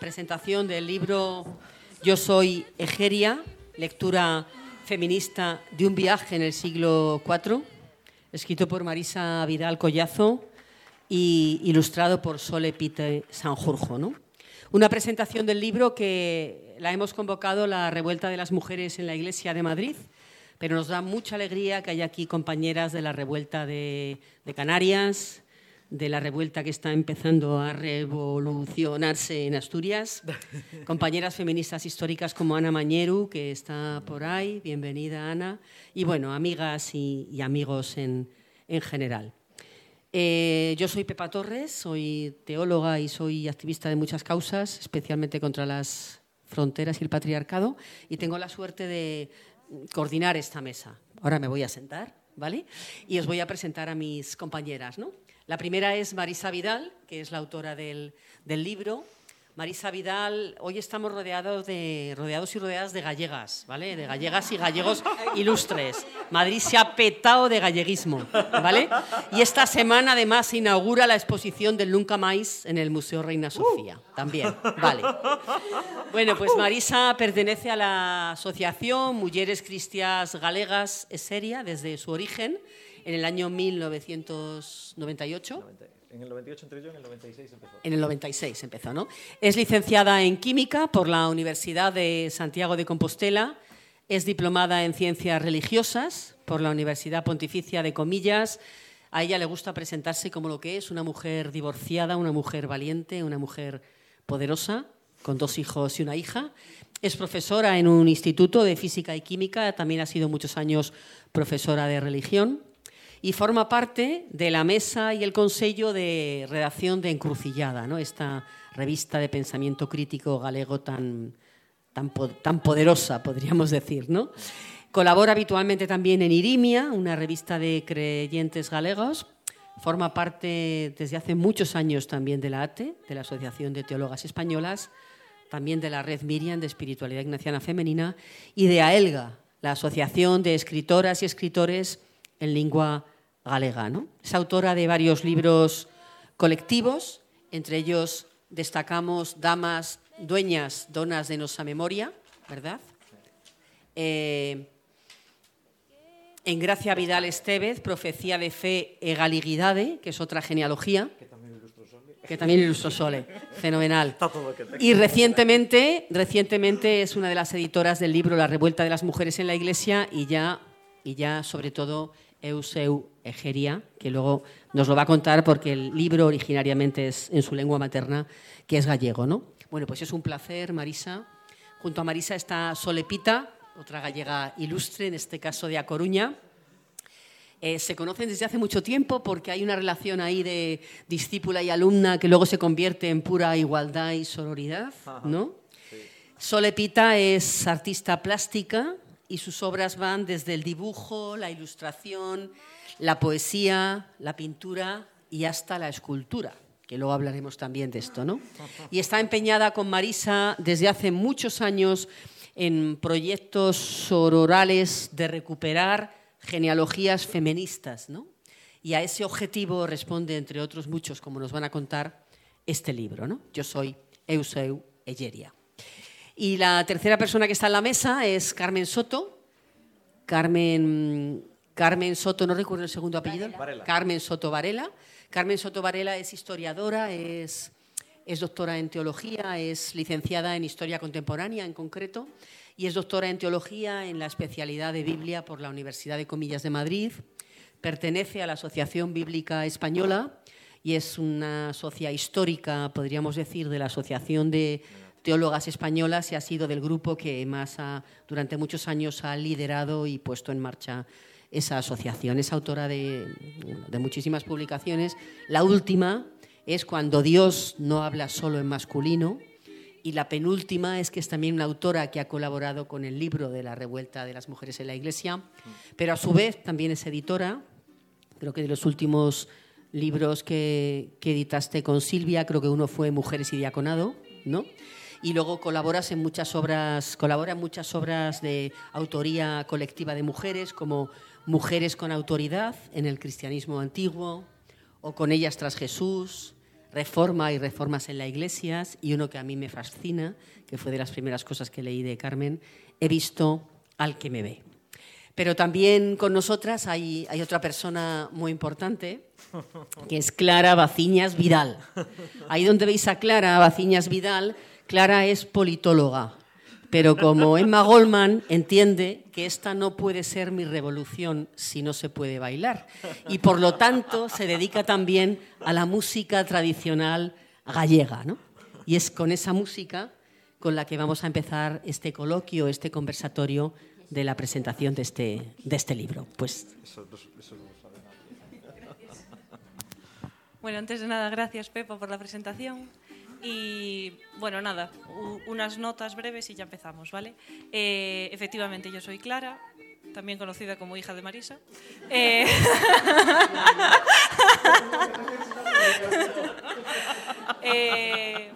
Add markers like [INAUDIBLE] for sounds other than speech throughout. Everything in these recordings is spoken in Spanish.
presentación del libro Yo soy Egeria, lectura feminista de un viaje en el siglo IV, escrito por Marisa Vidal Collazo y ilustrado por Sole Pite Sanjurjo. ¿no? Una presentación del libro que la hemos convocado la Revuelta de las Mujeres en la Iglesia de Madrid, pero nos da mucha alegría que haya aquí compañeras de la Revuelta de, de Canarias, de la revuelta que está empezando a revolucionarse en Asturias. [LAUGHS] Compañeras feministas históricas como Ana Mañeru, que está por ahí. Bienvenida, Ana. Y bueno, amigas y, amigos en, general. Eh, yo soy Pepa Torres, soy teóloga y soy activista de muchas causas, especialmente contra las fronteras y el patriarcado, y tengo la suerte de coordinar esta mesa. Ahora me voy a sentar, ¿vale? Y os voy a presentar a mis compañeras, ¿no? La primera es Marisa Vidal, que es la autora del, libro. Marisa Vidal, hoy estamos rodeados, de, rodeados y rodeadas de gallegas, ¿vale? De gallegas y gallegos ilustres. Madrid se ha petado de galleguismo, ¿vale? Y esta semana además se inaugura la exposición del Nunca Más en el Museo Reina Sofía, también, ¿vale? Bueno, pues Marisa pertenece a la asociación Mujeres Cristias Galegas Eseria desde su origen en el año 1998. En el 98 entré yo, en el 96 empezó. En el 96 empezó, ¿no? Es licenciada en Química por la Universidad de Santiago de Compostela. Es diplomada en Ciencias Religiosas por la Universidad Pontificia de Comillas. A ella le gusta presentarse como lo que es una mujer divorciada, una mujer valiente, una mujer poderosa, con dos hijos y una hija. Es profesora en un instituto de física y química, también ha sido muchos años profesora de religión y forma parte de la mesa y el consejo de redacción de Encrucillada, ¿no? esta revista de pensamiento crítico galego tan, tan, tan poderosa, podríamos decir. ¿no? Colabora habitualmente también en Irimia, una revista de creyentes galegos. Forma parte desde hace muchos años también de la ATE, de la Asociación de Teólogas Españolas, también de la Red Miriam de Espiritualidad Ignaciana Femenina y de AELGA, la Asociación de Escritoras y Escritores en Lengua galega. ¿no? Es autora de varios libros colectivos, entre ellos destacamos Damas, Dueñas, Donas de Nosa Memoria, ¿verdad? Eh, en Gracia Vidal Estevez, Profecía de Fe e Galiguidade, que es otra genealogía. Que también ilustró Sole. Que también ilustró Sole. Fenomenal. [LAUGHS] Y recientemente, recientemente es una de las editoras del libro La Revuelta de las Mujeres en la Iglesia y ya, y ya sobre todo Euseu Egeria, que luego nos lo va a contar porque el libro originariamente es en su lengua materna, que es gallego, ¿no? Bueno, pues es un placer, Marisa. Junto a Marisa está Solepita, otra gallega ilustre, en este caso de A Coruña. Eh, se conocen desde hace mucho tiempo porque hay una relación ahí de discípula y alumna que luego se convierte en pura igualdad y sororidad, ¿no? Solepita es artista plástica, y sus obras van desde el dibujo, la ilustración, la poesía, la pintura y hasta la escultura, que luego hablaremos también de esto, ¿no? Y está empeñada con Marisa desde hace muchos años en proyectos sororales de recuperar genealogías feministas, ¿no? Y a ese objetivo responde, entre otros muchos, como nos van a contar, este libro, ¿no? Yo soy Euseu Egeria. Y la tercera persona que está en la mesa es Carmen Soto. Carmen, Carmen Soto, no recuerdo el segundo apellido. Carmen Soto Varela. Carmen Soto Varela es historiadora, es, es doctora en teología, es licenciada en historia contemporánea en concreto y es doctora en teología en la especialidad de Biblia por la Universidad de Comillas de Madrid. Pertenece a la Asociación Bíblica Española y es una socia histórica, podríamos decir, de la Asociación de teólogas españolas y ha sido del grupo que más durante muchos años ha liderado y puesto en marcha esa asociación. Es autora de, muchísimas publicaciones. La última es Cuando Dios no habla solo en masculino. Y la penúltima es que es también una autora que ha colaborado con el libro de la revuelta de las mujeres en la Iglesia, pero a su vez también es editora. Creo que de los últimos libros que, que editaste con Silvia, creo que uno fue Mujeres y Diaconado, ¿no? Y luego colaboras en muchas obras, colabora en muchas obras de autoría colectiva de mujeres, como Mujeres con autoridad en el cristianismo antiguo, o con ellas tras Jesús, Reforma y Reformas en la Iglesias y uno que a mí me fascina, que fue de las primeras cosas que leí de Carmen, He visto al que me ve. Pero también con nosotras hay, hay otra persona muy importante, que es Clara Baciñas Vidal. Ahí donde veis a Clara Baciñas Vidal, Clara es politóloga, pero como Emma Goldman entiende que esta no puede ser mi revolución si no se puede bailar. Y por lo tanto se dedica también a la música tradicional gallega. ¿no? Y es con esa música con la que vamos a empezar este coloquio, este conversatorio de la presentación de este, de este libro. Pues... Bueno, antes de nada, gracias Pepo por la presentación. Y bueno, nada, unas notas breves y ya empezamos, ¿vale? Eh, efectivamente, yo soy Clara, también conocida como hija de Marisa. Eh... [LAUGHS] eh...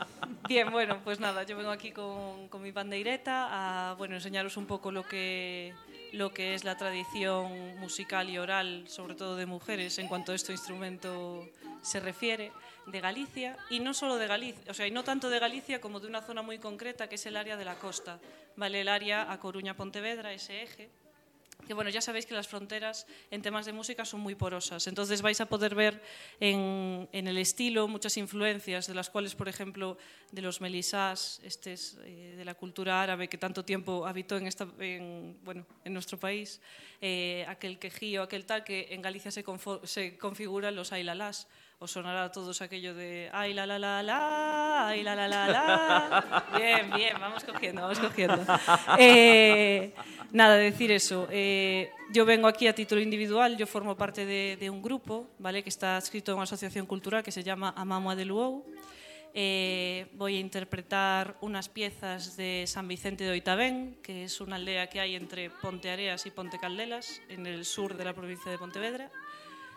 Bien, bueno, pues nada, yo vengo aquí con, con mi bandeireta a bueno, enseñaros un poco lo que, lo que es la tradición musical y oral, sobre todo de mujeres, en cuanto a este instrumento se refiere, de Galicia, y no solo de Galicia, o sea, y no tanto de Galicia como de una zona muy concreta que es el área de la costa, ¿vale? El área a Coruña-Pontevedra, ese eje, que bueno, ya sabéis que las fronteras en temas de música son muy porosas, entonces vais a poder ver en, en el estilo muchas influencias, de las cuales, por ejemplo, de los melisás, este es, eh, de la cultura árabe que tanto tiempo habitó en, esta, en, bueno, en nuestro país, eh, aquel quejío, aquel tal, que en Galicia se, se configuran los ailalás, os sonará a todos aquello de ay la la la la, ay la la la la. [LAUGHS] Bien, bien, vamos cogiendo, vamos cogiendo. Eh, nada, decir eso. Eh, yo vengo aquí a título individual, yo formo parte de, de, un grupo, ¿vale? Que está escrito en una asociación cultural que se llama Amamua de Luou. Eh, voy a interpretar unas piezas de San Vicente de Oitabén, que es una aldea que hay entre Ponte Areas y Ponte Caldelas, en el sur de la provincia de Pontevedra.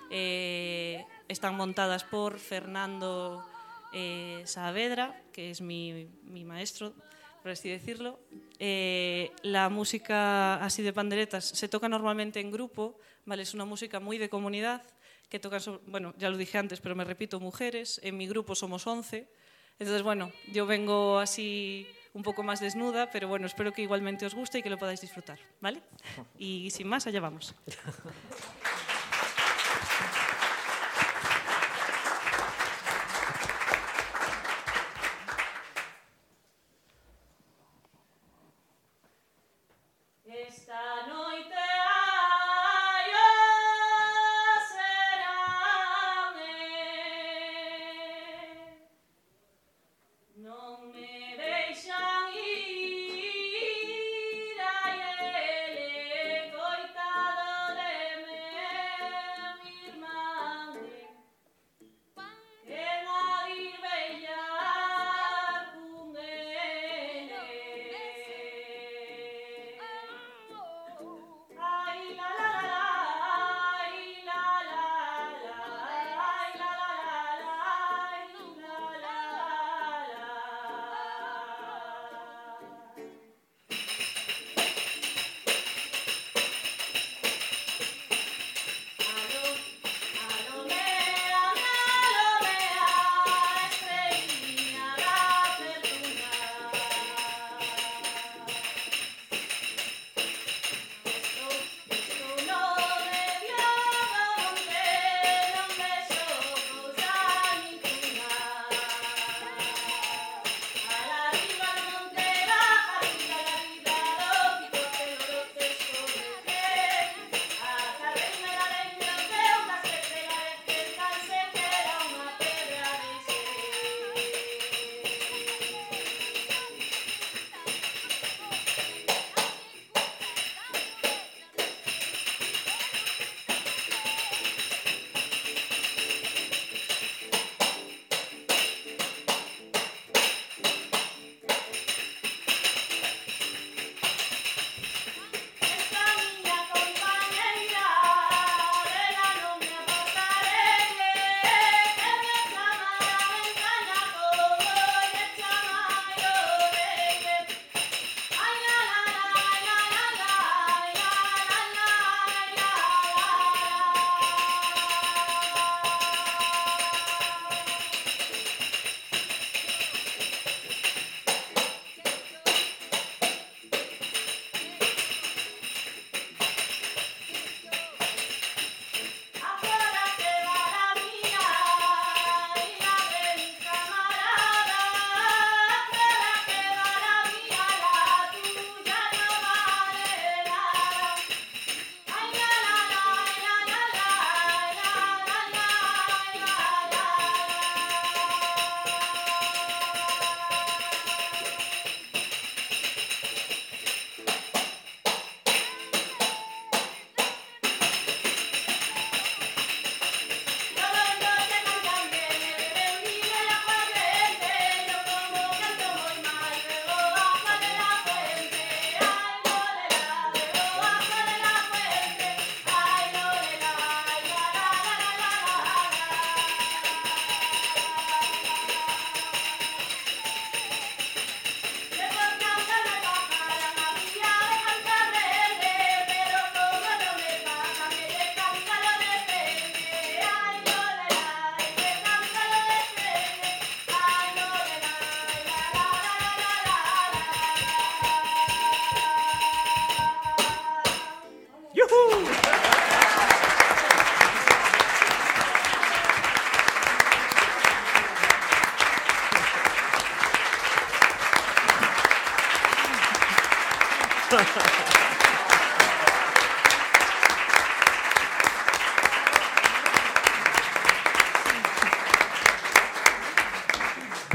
Eh, están montadas por Fernando eh, Saavedra, que es mi, mi, maestro, por así decirlo. Eh, la música así de panderetas se toca normalmente en grupo, ¿vale? es una música muy de comunidad, que tocan, bueno, ya lo dije antes, pero me repito, mujeres. En mi grupo somos 11. Entonces, bueno, yo vengo así un poco más desnuda, pero bueno, espero que igualmente os guste y que lo podáis disfrutar, ¿vale? Y sin más, allá vamos. [LAUGHS]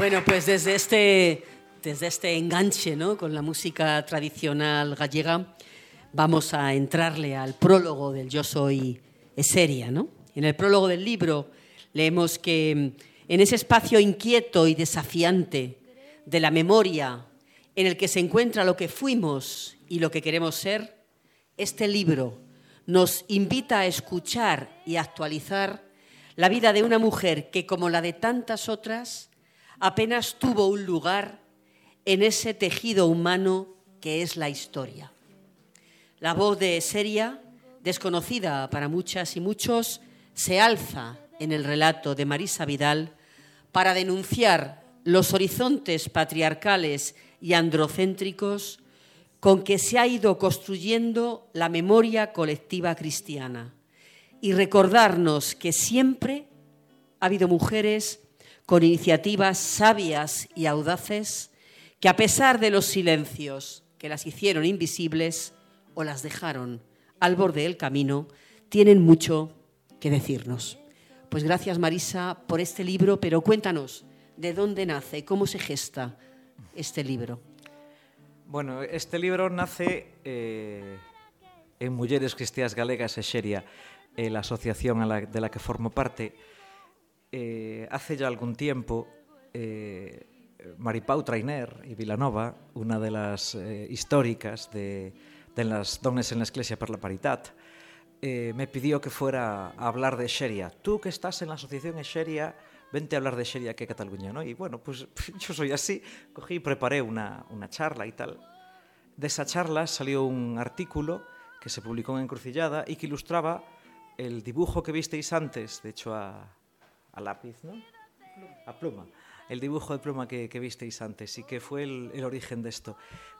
Bueno, pues desde este, desde este enganche ¿no? con la música tradicional gallega, vamos a entrarle al prólogo del Yo Soy Eseria. ¿no? En el prólogo del libro leemos que en ese espacio inquieto y desafiante de la memoria en el que se encuentra lo que fuimos y lo que queremos ser, este libro nos invita a escuchar y actualizar la vida de una mujer que, como la de tantas otras, apenas tuvo un lugar en ese tejido humano que es la historia. La voz de Seria, desconocida para muchas y muchos, se alza en el relato de Marisa Vidal para denunciar los horizontes patriarcales y androcéntricos con que se ha ido construyendo la memoria colectiva cristiana y recordarnos que siempre ha habido mujeres con iniciativas sabias y audaces que a pesar de los silencios que las hicieron invisibles o las dejaron al borde del camino, tienen mucho que decirnos. Pues gracias Marisa por este libro, pero cuéntanos de dónde nace, cómo se gesta este libro. Bueno, este libro nace eh, en Mujeres Cristianas Galegas e Xeria, eh, la asociación de la que formo parte. Eh, hace ya algún tiempo, eh, Maripau Trainer y Vilanova, una de las eh, históricas de, las dones en la Iglesia per la Paridad, eh, me pidió que fuera a hablar de Xeria. Tú que estás en la asociación Xeria, vente a hablar de Xeria que Cataluña, ¿no? Y bueno, pues [LAUGHS] yo soy así, cogí y preparé una, una charla y tal. De esa charla salió un artículo que se publicó en Encrucillada y que ilustraba el dibujo que visteis antes, de hecho a, a lápiz, ¿no? A pluma. El dibujo de pluma que, visteis antes y que fue el, origen de esto.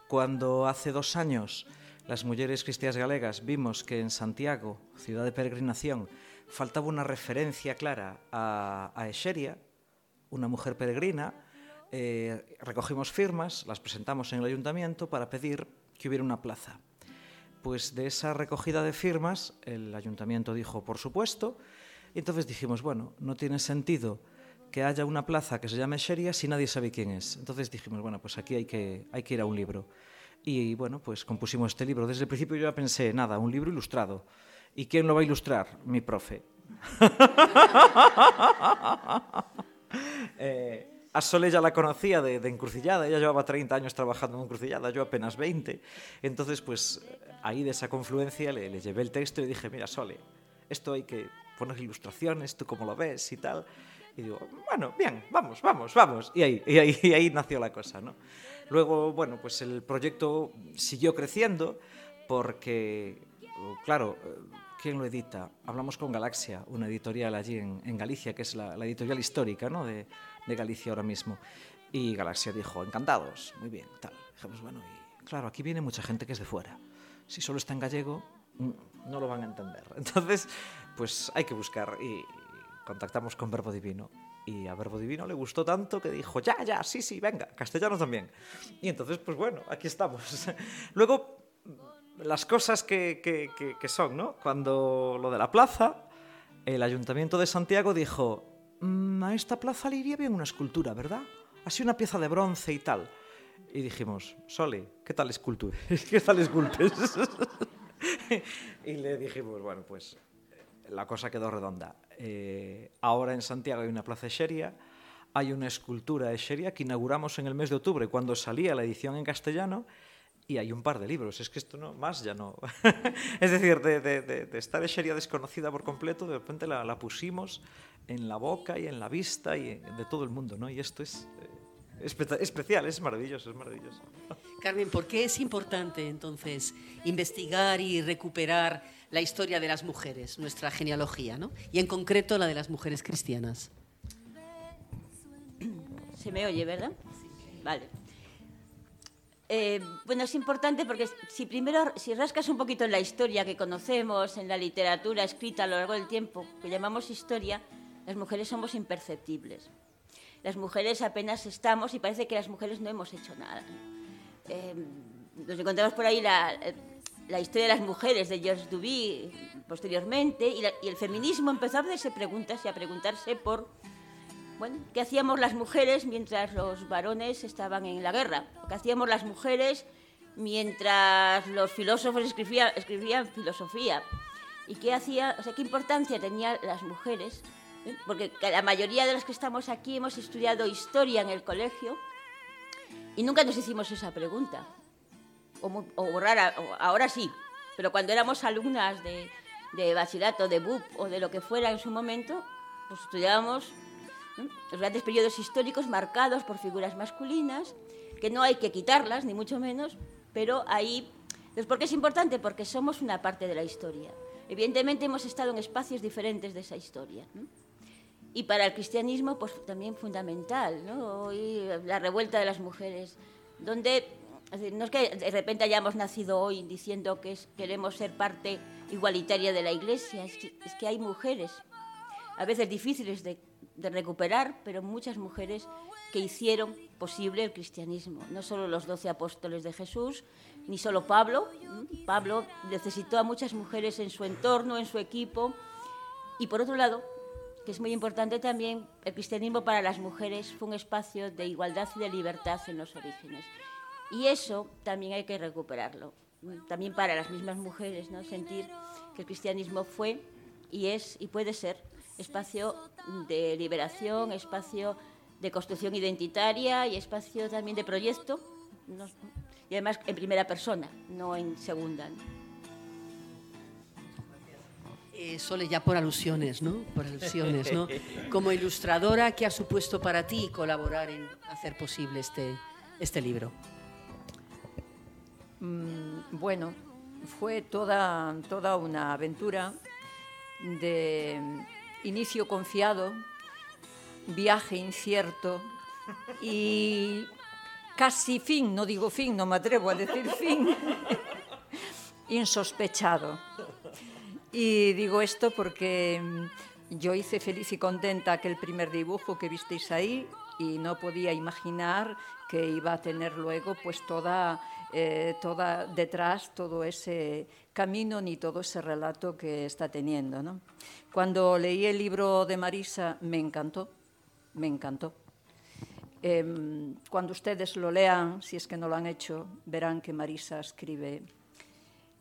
Cuando hace dos años las mujeres cristianas galegas vimos que en Santiago, ciudad de peregrinación, faltaba una referencia clara a, a Exeria, una mujer peregrina, eh, recogimos firmas, las presentamos en el ayuntamiento para pedir que hubiera una plaza. Pues de esa recogida de firmas, el ayuntamiento dijo, por supuesto, y entonces dijimos, bueno, no tiene sentido que haya una plaza que se llame Xeria si nadie sabe quién es. Entonces dijimos, bueno, pues aquí hay que, hay que ir a un libro. Y bueno, pues compusimos este libro. Desde el principio yo ya pensé, nada, un libro ilustrado. ¿Y quién lo va a ilustrar? Mi profe. [LAUGHS] eh, a Sole ya la conocía de, de Encrucillada, ella llevaba 30 años trabajando en Encrucillada, yo apenas 20. Entonces, pues ahí de esa confluencia le, le llevé el texto y dije, mira, Sole, esto hay que poner ilustraciones, tú cómo lo ves y tal. Y digo, bueno, bien, vamos, vamos, vamos. Y ahí, y ahí, [LAUGHS] y ahí nació la cosa, ¿no? Luego, bueno, pues el proyecto siguió creciendo porque, claro, ¿quién lo edita? Hablamos con Galaxia, una editorial allí en, en Galicia, que es la, la editorial histórica ¿no? de, de, Galicia ahora mismo. Y Galaxia dijo, encantados, muy bien, tal. Dijimos, bueno, y claro, aquí viene mucha gente que es de fuera. Si solo está en gallego, no lo van a entender. [LAUGHS] Entonces, pues hay que buscar y contactamos con Verbo Divino. Y a Verbo Divino le gustó tanto que dijo, ya, ya, sí, sí, venga, castellano también. Y entonces, pues bueno, aquí estamos. [LAUGHS] Luego, las cosas que, que, que, son, ¿no? Cuando lo de la plaza, el Ayuntamiento de Santiago dijo, mmm, a esta plaza le iría bien una escultura, ¿verdad? Así una pieza de bronce y tal. Y dijimos, Sole, ¿qué tal escultura? [LAUGHS] ¿Qué tal esculpes? [LAUGHS] y le dijimos, bueno, pues la cosa quedó redonda. Eh, ahora en Santiago hay una plaza Xeria, hay una escultura de que inauguramos en el mes de octubre, cuando salía la edición en castellano, y hay un par de libros. Es que esto no, más ya no. [LAUGHS] es decir, de, de, de, de Xeria desconocida por completo, de repente la, la, pusimos en la boca y en la vista y de todo el mundo, ¿no? Y esto es eh, especial, es maravilloso, es maravilloso. Carmen, ¿por qué es importante entonces investigar y recuperar la historia de las mujeres, nuestra genealogía, ¿no? Y en concreto la de las mujeres cristianas. Se me oye, ¿verdad? Vale. Eh, bueno, es importante porque si primero, si rascas un poquito en la historia que conocemos, en la literatura escrita a lo largo del tiempo, que llamamos historia, las mujeres somos imperceptibles. Las mujeres apenas estamos y parece que las mujeres no hemos hecho nada. Eh, nos encontramos por ahí la, la historia de las mujeres de Georges Duby posteriormente y, la- y el feminismo empezó a hacerse preguntas y a preguntarse por bueno, ¿qué hacíamos las mujeres mientras los varones estaban en la guerra? ¿Qué hacíamos las mujeres mientras los filósofos escribían, escribían filosofía? ¿Y qué hacía, o sea, qué importancia tenían las mujeres? ¿Eh? Porque la mayoría de las que estamos aquí hemos estudiado historia en el colegio y nunca nos hicimos esa pregunta. O, muy- o rara, o ahora sí, pero cuando éramos alumnas de, de bachillerato, de BUP o de lo que fuera en su momento, pues estudiábamos ¿no? los grandes periodos históricos marcados por figuras masculinas, que no hay que quitarlas, ni mucho menos, pero ahí... Entonces, ¿Por qué es importante? Porque somos una parte de la historia. Evidentemente hemos estado en espacios diferentes de esa historia. ¿no? Y para el cristianismo, pues también fundamental, ¿no? Hoy, la revuelta de las mujeres, donde no es que de repente hayamos nacido hoy diciendo que es- queremos ser parte igualitaria de la Iglesia, es que, hay mujeres, a veces difíciles de, de recuperar, pero muchas mujeres que hicieron posible el cristianismo. No solo los doce apóstoles de Jesús, ni solo Pablo. Pablo necesitó a muchas mujeres en su entorno, en su equipo. Y por otro lado, que es muy importante también, el cristianismo para las mujeres fue un espacio de igualdad y de libertad en los orígenes. Y eso también hay que recuperarlo. También para las mismas mujeres, ¿no? sentir que el cristianismo fue y es y puede ser espacio de liberación, espacio de construcción identitaria y espacio también de proyecto, y además en primera persona, no en segunda. ¿no? Sole, ya por alusiones, ¿no? Por alusiones, ¿no? Como ilustradora, ¿qué ha supuesto para ti colaborar en hacer posible este, este libro? Mm, Bueno, fue toda, toda una aventura de inicio confiado, viaje incierto y casi fin, no digo fin, no me atrevo a decir fin, [LAUGHS] insospechado. Y digo esto porque mm, yo hice feliz y contenta aquel primer dibujo que visteis ahí y no podía imaginar que iba a tener luego pues toda, eh, toda detrás todo ese camino ni todo ese relato que está teniendo. ¿no? Cuando leí el libro de Marisa me encantó, me encantó. Em, cuando ustedes lo lean, si es que no lo han hecho, verán que Marisa escribe,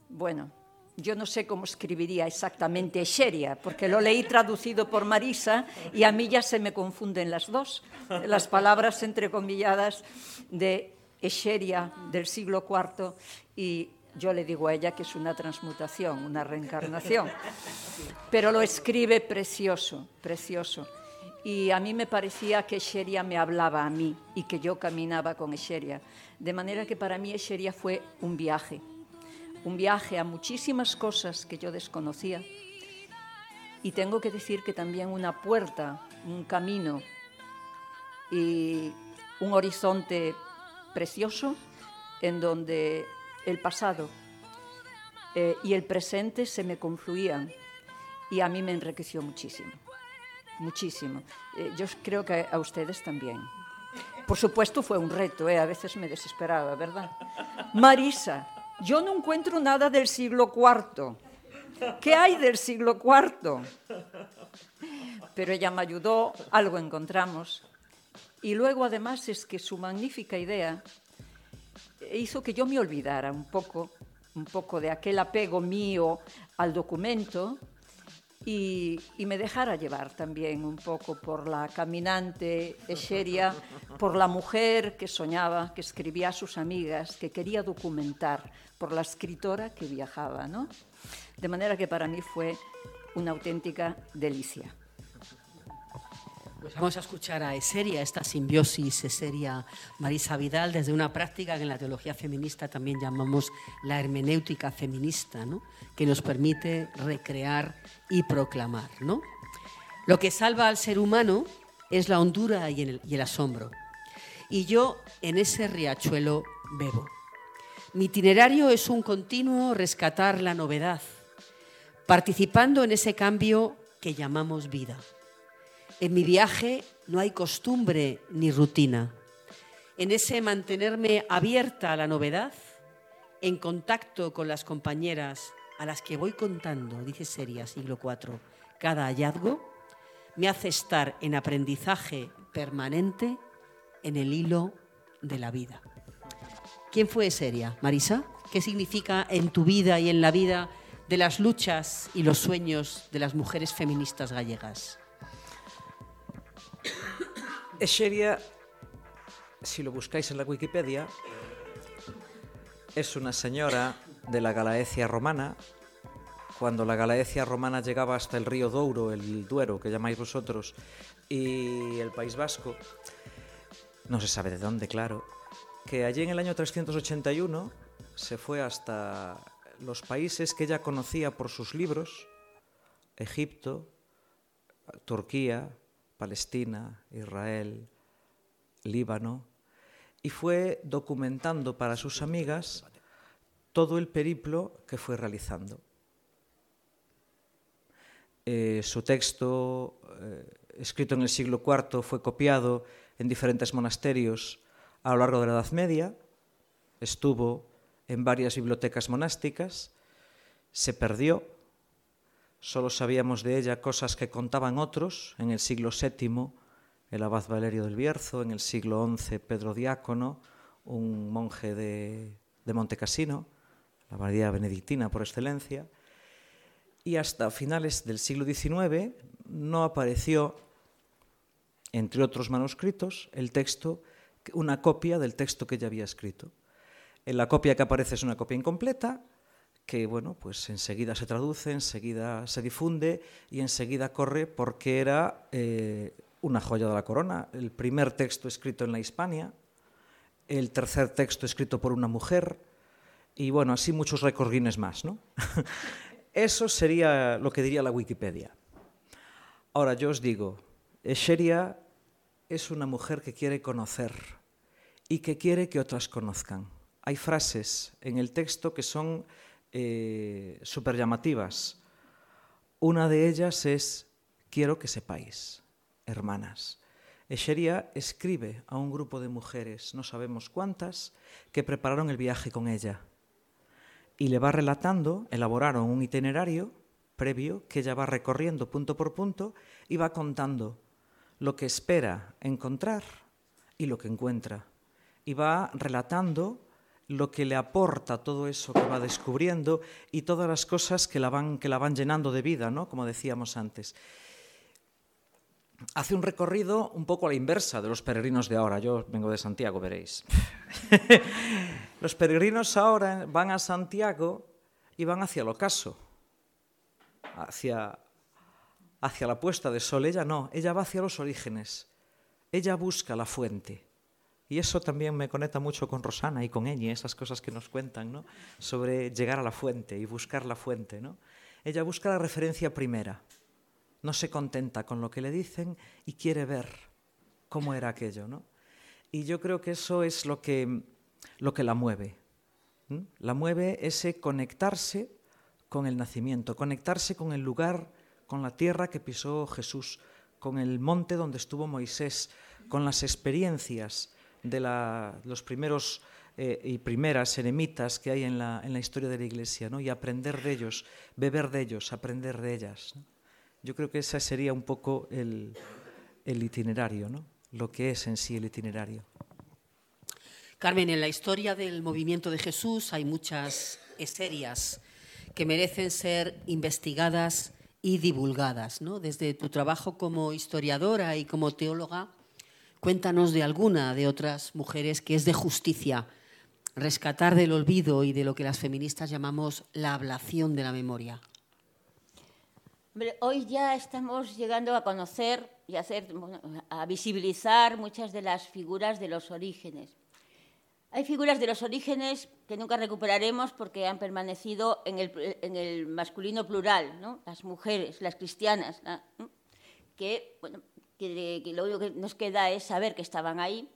bueno, yo no sé cómo escribiría exactamente Xeria, porque lo leí traducido por Marisa y a mí ya se me confunden las dos, las palabras entrecomilladas de Exeria del siglo IV y yo le digo a ella que es una transmutación, una reencarnación. Pero lo escribe precioso, precioso. Y a mí me parecía que Exeria me hablaba a mí y que yo caminaba con Exeria. De manera que para mí Exeria fue un viaje, un viaje a muchísimas cosas que yo desconocía. Y tengo que decir que también una puerta, un camino y un horizonte precioso en donde el pasado eh, y el presente se me confluían y a mí me enriqueció muchísimo, muchísimo. Eh, yo creo que a ustedes también. Por supuesto fue un reto, eh, a veces me desesperaba, ¿verdad? Marisa, yo no encuentro nada del siglo IV. ¿Qué hay del siglo IV? Pero ella me ayudó, algo encontramos. Y luego además es que su magnífica idea hizo que yo me olvidara un poco, un poco de aquel apego mío al documento y, me dejara llevar también un poco por la caminante Echeria, por la mujer que soñaba, que escribía a sus amigas, que quería documentar, por la escritora que viajaba, ¿no? De manera que para mí fue una auténtica delicia. Pues vamos a escuchar a Eseria, esta simbiosis Eseria Marisa Vidal, desde una práctica que en la teología feminista también llamamos la hermenéutica feminista, ¿no? que nos permite recrear y proclamar. ¿no? Lo que salva al ser humano es la hondura y el, y el asombro. Y yo en ese riachuelo bebo. Mi itinerario es un continuo rescatar la novedad, participando en ese cambio que llamamos vida. En mi viaje no hay costumbre ni rutina. En ese mantenerme abierta a la novedad en contacto con las compañeras a las que voy contando, dice Seria, siglo IV, cada hallazgo, me hace estar en aprendizaje permanente en el hilo de la vida. ¿Quién fue Seria, Marisa? ¿Qué significa en tu vida y en la vida de las luchas y los sueños de las mujeres feministas gallegas? Escheria, si lo buscáis en la Wikipedia, es una señora de la Galaecia romana. Cuando la Galaecia romana llegaba hasta el río Douro, el Duero, que llamáis vosotros, y el País Vasco, no se sabe de dónde, claro, que allí en el año 381 se fue hasta los países que ella conocía por sus libros, Egipto, Turquía, Palestina, Israel, Líbano, y fue documentando para sus amigas todo el periplo que fue realizando. Eh, su texto, eh, escrito en el siglo IV, fue copiado en diferentes monasterios a lo largo de la Edad Media, estuvo en varias bibliotecas monásticas, se perdió, solo sabíamos de ella cosas que contaban otros. En el siglo VII el abad Valerio del Bierzo, en el siglo XI Pedro Diácono, un monje de, de Montecasino, la abadía benedictina por excelencia, y hasta finales del siglo XIX no apareció, entre otros manuscritos, el texto, una copia del texto que ella había escrito. En la copia que aparece es una copia incompleta, que bueno, pues enseguida se traduce, enseguida se difunde y enseguida corre porque era eh, una joya de la corona, el primer texto escrito en la Hispania, el tercer texto escrito por una mujer y bueno, así muchos récords Guinness más, ¿no? [LAUGHS] Eso sería lo que diría la Wikipedia. Ahora yo os digo, Esheria es una mujer que quiere conocer y que quiere que otras conozcan. Hay frases en el texto que son eh, súper llamativas. Una de ellas es, quiero que sepáis hermanas. Echeria escribe a un grupo de mujeres, no sabemos cuántas, que prepararon el viaje con ella. Y le va relatando, elaboraron un itinerario previo que ella va recorriendo punto por punto y va contando lo que espera encontrar y lo que encuentra. Y va relatando lo que le aporta todo eso que va descubriendo y todas las cosas que la van, que la van llenando de vida, ¿no? como decíamos antes hace un recorrido un poco a la inversa de los peregrinos de ahora. Yo vengo de Santiago, veréis. [LAUGHS] los peregrinos ahora van a Santiago y van hacia el ocaso, hacia, hacia la puesta de sol. Ella no, ella va hacia los orígenes. Ella busca la fuente. Y eso también me conecta mucho con Rosana y con Eñi, esas cosas que nos cuentan, ¿no? Sobre llegar a la fuente y buscar la fuente, ¿no? Ella busca la referencia primera no se contenta con lo que le dicen y quiere ver cómo era aquello. ¿no? Y yo creo que eso es lo que, lo que la mueve. La mueve ese conectarse con el nacimiento, conectarse con el lugar, con la tierra que pisó Jesús, con el monte donde estuvo Moisés, con las experiencias de los primeros eh, y primeras eremitas que hay en la, en la, historia de la Iglesia, ¿no? y aprender de ellos, beber de ellos, aprender de ellas. Yo creo que ese sería un poco el, el itinerario, ¿no? lo que es en sí el itinerario. Carmen, en la historia del movimiento de Jesús hay muchas eserias que merecen ser investigadas y divulgadas. ¿no? Desde tu trabajo como historiadora y como teóloga, cuéntanos de alguna de otras mujeres que es de justicia rescatar del olvido y de lo que las feministas llamamos la ablación de la memoria hoy ya estamos llegando a conocer y a, hacer, a visibilizar muchas de las figuras de los orígenes. Hay figuras de los orígenes que nunca recuperaremos porque han permanecido en el, masculino plural, ¿no? las mujeres, las cristianas, que, bueno, que, lo único que nos queda es saber que estaban ahí.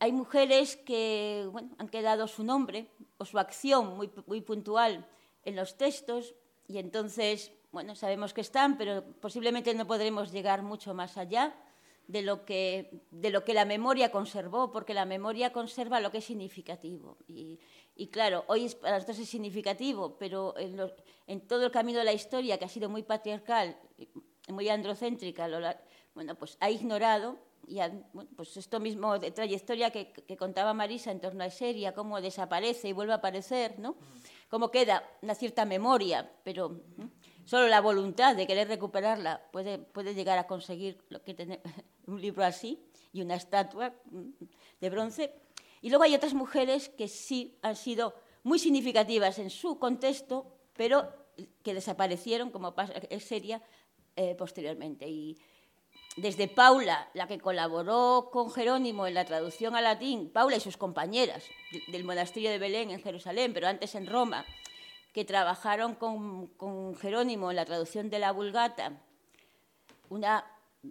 Hay mujeres que bueno, han quedado su nombre o su acción muy, muy puntual en los textos y entonces bueno, sabemos que están, pero posiblemente no podremos llegar mucho más allá de lo que, de lo que la memoria conservó, porque la memoria conserva lo que es significativo. Y, y claro, hoy es, para nosotros es significativo, pero en, lo, en, todo el camino de la historia, que ha sido muy patriarcal, muy androcéntrica, lo, bueno, pues ha ignorado y bueno, pues esto mismo de trayectoria que, que, contaba Marisa en torno a Seria, cómo desaparece y vuelve a aparecer, ¿no? Cómo queda una cierta memoria, pero ¿no? solo la voluntad de querer recuperarla puede, puede llegar a conseguir lo que tener, [LAUGHS] un libro así y una estatua de bronce. Y luego hay otras mujeres que sí han sido muy significativas en su contexto, pero que desaparecieron, como pasa, es seria, eh, posteriormente. Y desde Paula, la que colaboró con Jerónimo en la traducción al latín, Paula y sus compañeras del monasterio de Belén en Jerusalén, pero antes en Roma, que trabajaron con, con Jerónimo en la traducción de la Vulgata, una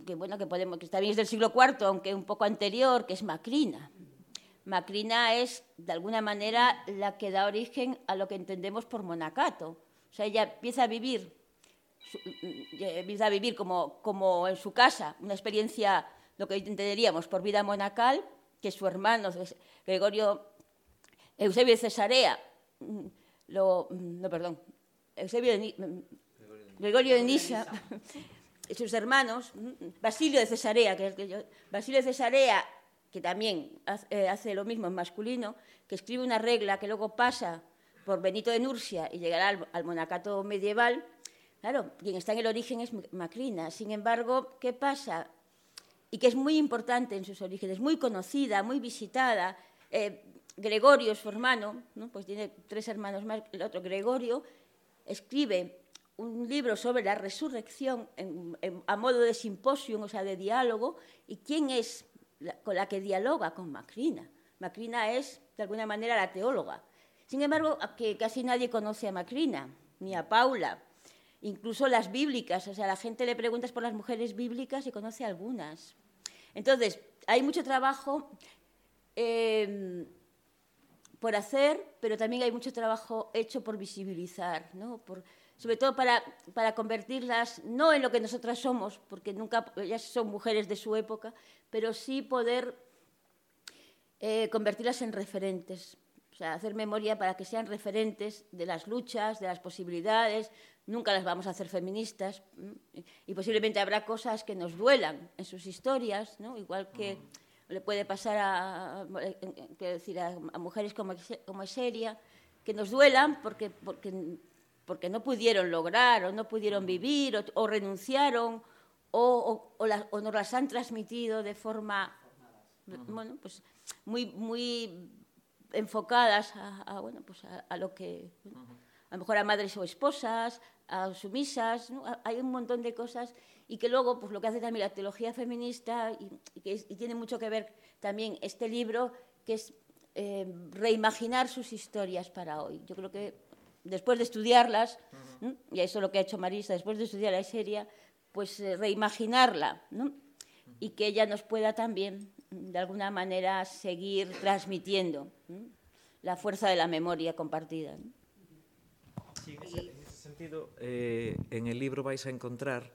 que bueno que podemos que bien es del siglo IV, aunque un poco anterior, que es Macrina. Macrina es de alguna manera la que da origen a lo que entendemos por monacato. O sea, ella empieza a vivir empieza a vivir como, como en su casa, una experiencia, lo que entenderíamos por vida monacal, que su hermano Gregorio Eusebio de Cesarea lo, no, perdón, Eusebio de, Gregorio de Nisa, [LAUGHS] sus hermanos, Basilio de Cesarea, que Basilio de Cesarea, que también hace, hace lo mismo en masculino, que escribe una regla que luego pasa por Benito de Nursia y llegará al, al monacato medieval, claro, quien está en el origen es Macrina. Sin embargo, ¿qué pasa? Y que es muy importante en sus orígenes, muy conocida, muy visitada, eh, Gregorio, su hermano, ¿no? pues tiene tres hermanos más, el otro Gregorio, escribe un libro sobre la resurrección a modo de simposio, o sea, de diálogo, y quién es con la que dialoga con Macrina. Macrina es, de alguna manera, la teóloga. Sin embargo, que casi nadie conoce a Macrina, ni a Paula, incluso las bíblicas, o sea, la gente le preguntas por las mujeres bíblicas y conoce algunas. Entonces, hay mucho trabajo eh, por hacer, pero también hay mucho trabajo hecho por visibilizar, ¿no? por, sobre todo para, para, convertirlas no en lo que nosotras somos, porque nunca ellas son mujeres de su época, pero sí poder eh, convertirlas en referentes, o sea, hacer memoria para que sean referentes de las luchas, de las posibilidades. Nunca las vamos a hacer feministas y posiblemente habrá cosas que nos duelan en sus historias, ¿no? igual que... Mm. le puede pasar a, decir, a, mujeres como, como Eseria, que nos duelan porque, porque, porque no pudieron lograr o no pudieron vivir o, o renunciaron o, o, o, la, o, nos las han transmitido de forma bueno, pues muy, muy enfocadas a, a bueno, pues a, a, lo que a lo mejor a madres o esposas, a hay un montón de cosas y que luego, pues lo que hace también la teología feminista, y, y que es, y tiene mucho que ver también este libro, que es eh, reimaginar sus historias para hoy. Yo creo que después de estudiarlas, uh -huh. y eso es lo que ha hecho Marisa, después de estudiar la serie, pues eh, reimaginarla, ¿no? Uh -huh. y que ella nos pueda también, de alguna manera, seguir transmitiendo ¿no? la fuerza de la memoria compartida. Sí, sentido, eh, en el libro vais a encontrar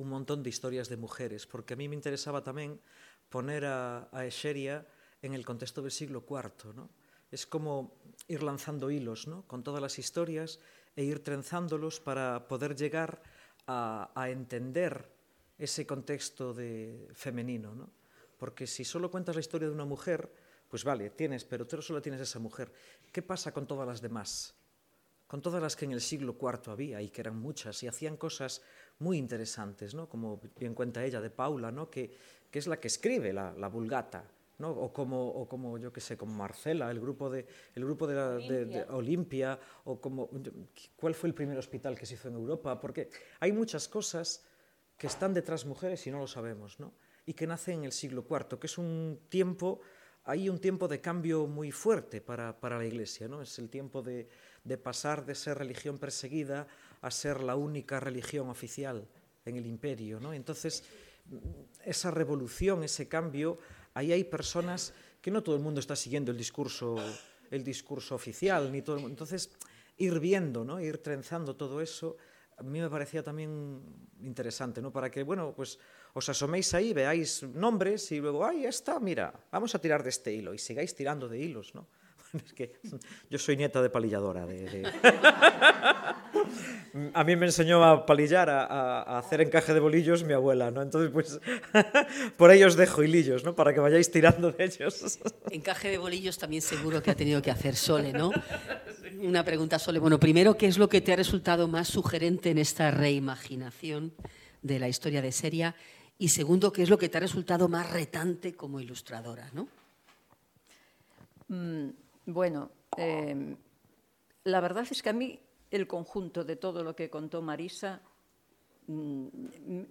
un montón de historias de mujeres, porque a mí me interesaba tamén poner a, a en el contexto del siglo IV, ¿no? Es como ir lanzando hilos, ¿no? Con todas las historias e ir trenzándolos para poder llegar a, a entender ese contexto de femenino, ¿no? Porque si solo cuentas la historia de una mujer, pues vale, tienes, pero tú solo tienes esa mujer. ¿Qué pasa con todas las demás? Con todas las que en el siglo IV había y que eran muchas y hacían cosas muy interesantes, ¿no? como bien cuenta ella de Paula, ¿no? que, que es la que escribe la, la Vulgata, ¿no? o, como, o como, yo qué sé, como Marcela, el grupo de, el grupo de, la, de, de Olimpia, o como, ¿cuál fue el primer hospital que se hizo en Europa? Porque hay muchas cosas que están detrás mujeres y no lo sabemos, ¿no? y que nacen en el siglo IV, que es un tiempo, hay un tiempo de cambio muy fuerte para, para la Iglesia, ¿no? es el tiempo de, de pasar de ser religión perseguida a ser la única religión oficial en el imperio. ¿no? Entonces, esa revolución, ese cambio, ahí hay personas que no todo el mundo está siguiendo el discurso, el discurso oficial, ni todo el. Entonces, ir viendo, ¿no? ir trenzando todo eso, a mí me parecía también interesante, ¿no? para que, bueno, pues os asoméis ahí, veáis nombres y luego, ay, esta, mira, vamos a tirar de este hilo y sigáis tirando de hilos, ¿no? [LAUGHS] Es que yo soy nieta de palilladora. De, de... [LAUGHS] A mí me enseñó a palillar, a, a, hacer encaje de bolillos mi abuela, ¿no? Entonces, pues, [LAUGHS] por ellos dejo hilillos, ¿no? Para que vayáis tirando de ellos. Encaje de bolillos también seguro que ha tenido que hacer Sole, ¿no? Una pregunta, Sole. Bueno, primero, ¿qué es lo que te ha resultado más sugerente en esta reimaginación de la historia de Seria? Y segundo, ¿qué es lo que te ha resultado más retante como ilustradora, ¿no? Mm, bueno, eh, la verdad es que a mí el conjunto de todo lo que contó Marisa mm,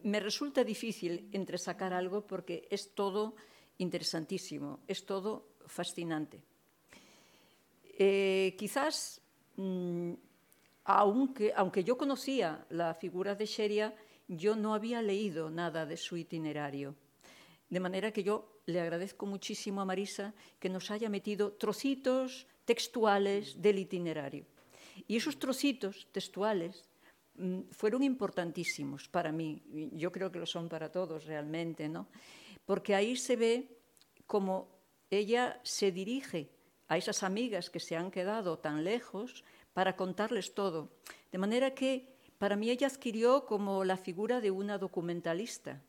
me resulta difícil entresacar algo porque es todo interesantísimo, es todo fascinante. Eh, quizás, mm, aunque, aunque, yo conocía la figura de Sheria, yo no había leído nada de su itinerario. De manera que yo le agradezco muchísimo a Marisa que nos haya metido trocitos textuales del itinerario. Y esos trocitos textuales mm, fueron importantísimos para mí, yo creo que lo son para todos realmente, ¿no? Porque ahí se ve cómo ella se dirige a esas amigas que se han quedado tan lejos para contarles todo. De manera que para mí ella adquirió como la figura de una documentalista.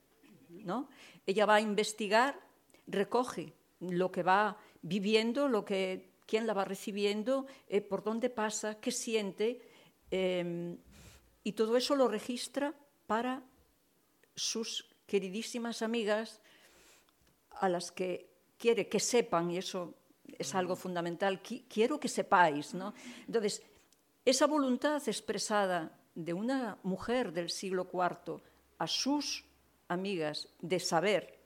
¿No? Ella va a investigar, recoge lo que va viviendo, lo que quién la va recibiendo, eh, por dónde pasa, qué siente, eh, y todo eso lo registra para sus queridísimas amigas a las que quiere que sepan, y eso es algo fundamental, quiero que sepáis. ¿no? Entonces, esa voluntad expresada de una mujer del siglo IV a sus amigas de saber,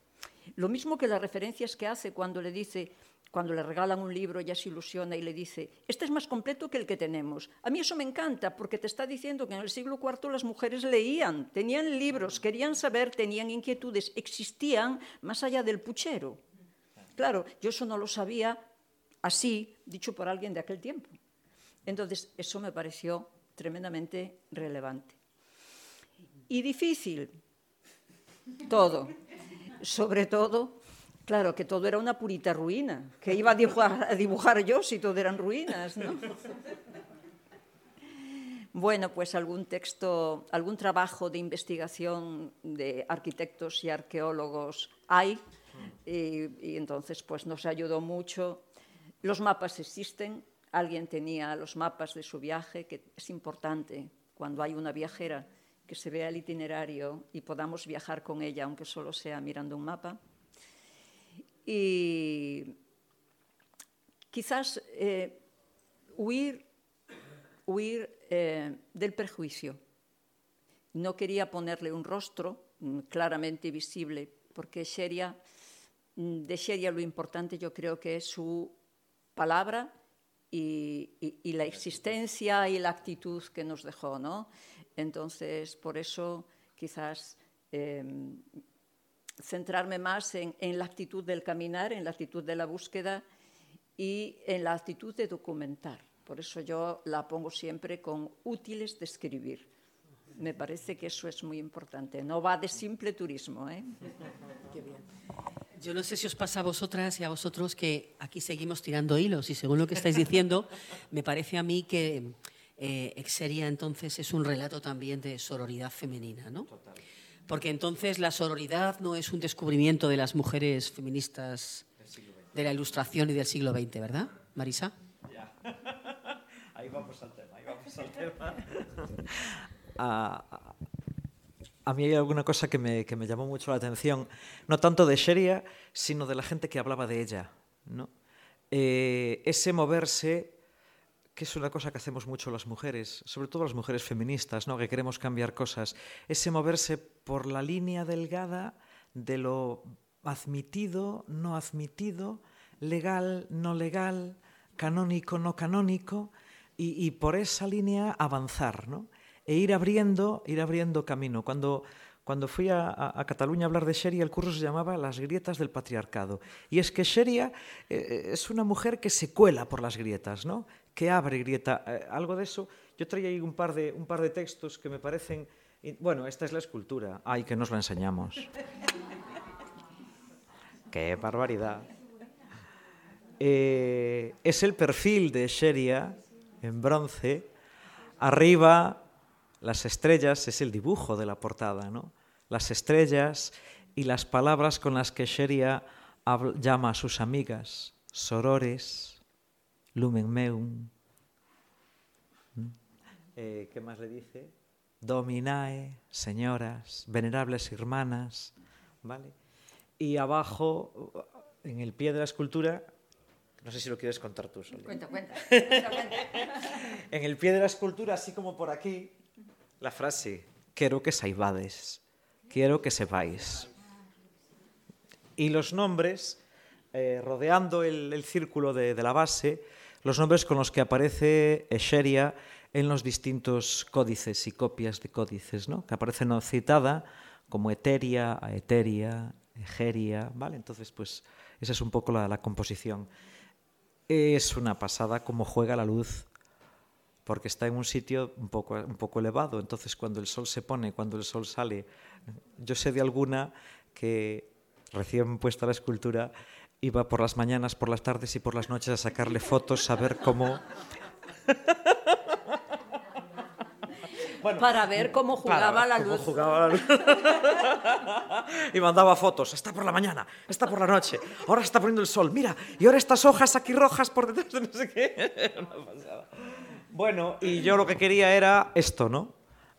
lo mismo que las referencias que hace cuando le dice, cuando le regalan un libro, ella se ilusiona y le dice, este es más completo que el que tenemos. A mí eso me encanta porque te está diciendo que en el siglo IV las mujeres leían, tenían libros, querían saber, tenían inquietudes, existían más allá del puchero. Claro, yo eso no lo sabía así, dicho por alguien de aquel tiempo. Entonces, eso me pareció tremendamente relevante. Y difícil, todo. Sobre todo Claro, que todo era una purita ruina. que iba a dibujar, yo si todo eran ruinas? ¿no? Bueno, pues algún texto, algún trabajo de investigación de arquitectos y arqueólogos hay, y, y, entonces pues nos ayudó mucho. Los mapas existen, alguien tenía los mapas de su viaje, que es importante cuando hay una viajera que se vea el itinerario y podamos viajar con ella, aunque solo sea mirando un mapa y quizás eh, huir, huir eh, del perjuicio. No quería ponerle un rostro mm, claramente visible, porque Sheria, mm, de Sheria lo importante yo creo que es su palabra y, y, y, la existencia y la actitud que nos dejó. ¿no? Entonces, por eso quizás eh, centrarme más en, en, la actitud del caminar, en la actitud de la búsqueda y en la actitud de documentar. Por eso yo la pongo siempre con útiles de escribir. Me parece que eso es muy importante. No va de simple turismo. ¿eh? [LAUGHS] Qué bien. Yo no sé si os pasa a vosotras y a vosotros que aquí seguimos tirando hilos y según lo que estáis diciendo, me parece a mí que eh, Exeria entonces es un relato también de sororidad femenina, ¿no? Total. Porque entonces la sororidad no es un descubrimiento de las mujeres feministas de la Ilustración y del siglo XX, ¿verdad, Marisa? Ya. [LAUGHS] Ahí vamos al tema, ahí vamos al tema. [LAUGHS] a, a, mí hay alguna cosa que me, que me, llamó mucho la atención, no tanto de Sheria, sino de la gente que hablaba de ella. ¿no? Eh, ese moverse que es una cosa que hacemos mucho las mujeres, sobre todo las mujeres feministas, ¿no? que queremos cambiar cosas, ese moverse por la línea delgada de lo admitido, no admitido, legal, no legal, canónico, no canónico, y, por esa línea avanzar, ¿no? e ir abriendo, ir abriendo camino. Cuando, cuando fui a, a, a, Cataluña a hablar de Sheria, el curso se llamaba Las grietas del patriarcado. Y es que Sheria eh, es una mujer que se cuela por las grietas, ¿no? Que abre grieta. Eh, algo de eso. Yo traía ahí un par de, un par de textos que me parecen bueno, esta es la escultura. Ay, que nos la enseñamos. [LAUGHS] ¡Qué barbaridad! Eh, es el perfil de Sheria en bronce. Arriba, las estrellas, es el dibujo de la portada, ¿no? Las estrellas y las palabras con las que Sheria llama a sus amigas, sorores, lumen meum. ¿Mm? Eh, ¿Qué más le dice? Dominae, señoras, venerables hermanas, ¿vale? Y abajo, en el pie de la escultura, no sé si lo quieres contar tú, Sol. [LAUGHS] Cuenta, cuenta. en el pie de la escultura, así como por aquí, la frase, quiero que saibades, quiero que sepáis. Y los nombres, eh, rodeando el, el círculo de, de, la base, los nombres con los que aparece Escheria en los distintos códices y copias de códices, ¿no? que aparecen no citada como Eteria, Aeteria, Egeria, ¿vale? Entonces, pues esa es un poco la, la composición. Es una pasada cómo juega la luz, porque está en un sitio un poco, un poco elevado, entonces cuando el sol se pone, cuando el sol sale, yo sé de alguna que recién puesta la escultura iba por las mañanas, por las tardes y por las noches a sacarle fotos, a ver cómo... Bueno, para ver cómo jugaba la luz. Cómo jugaba la luz. y mandaba fotos. Está por la mañana, está por la noche. Ahora está poniendo el sol. Mira, y ahora estas hojas aquí rojas por detrás de no sé qué. [LAUGHS] bueno, y yo lo que quería era esto, ¿no?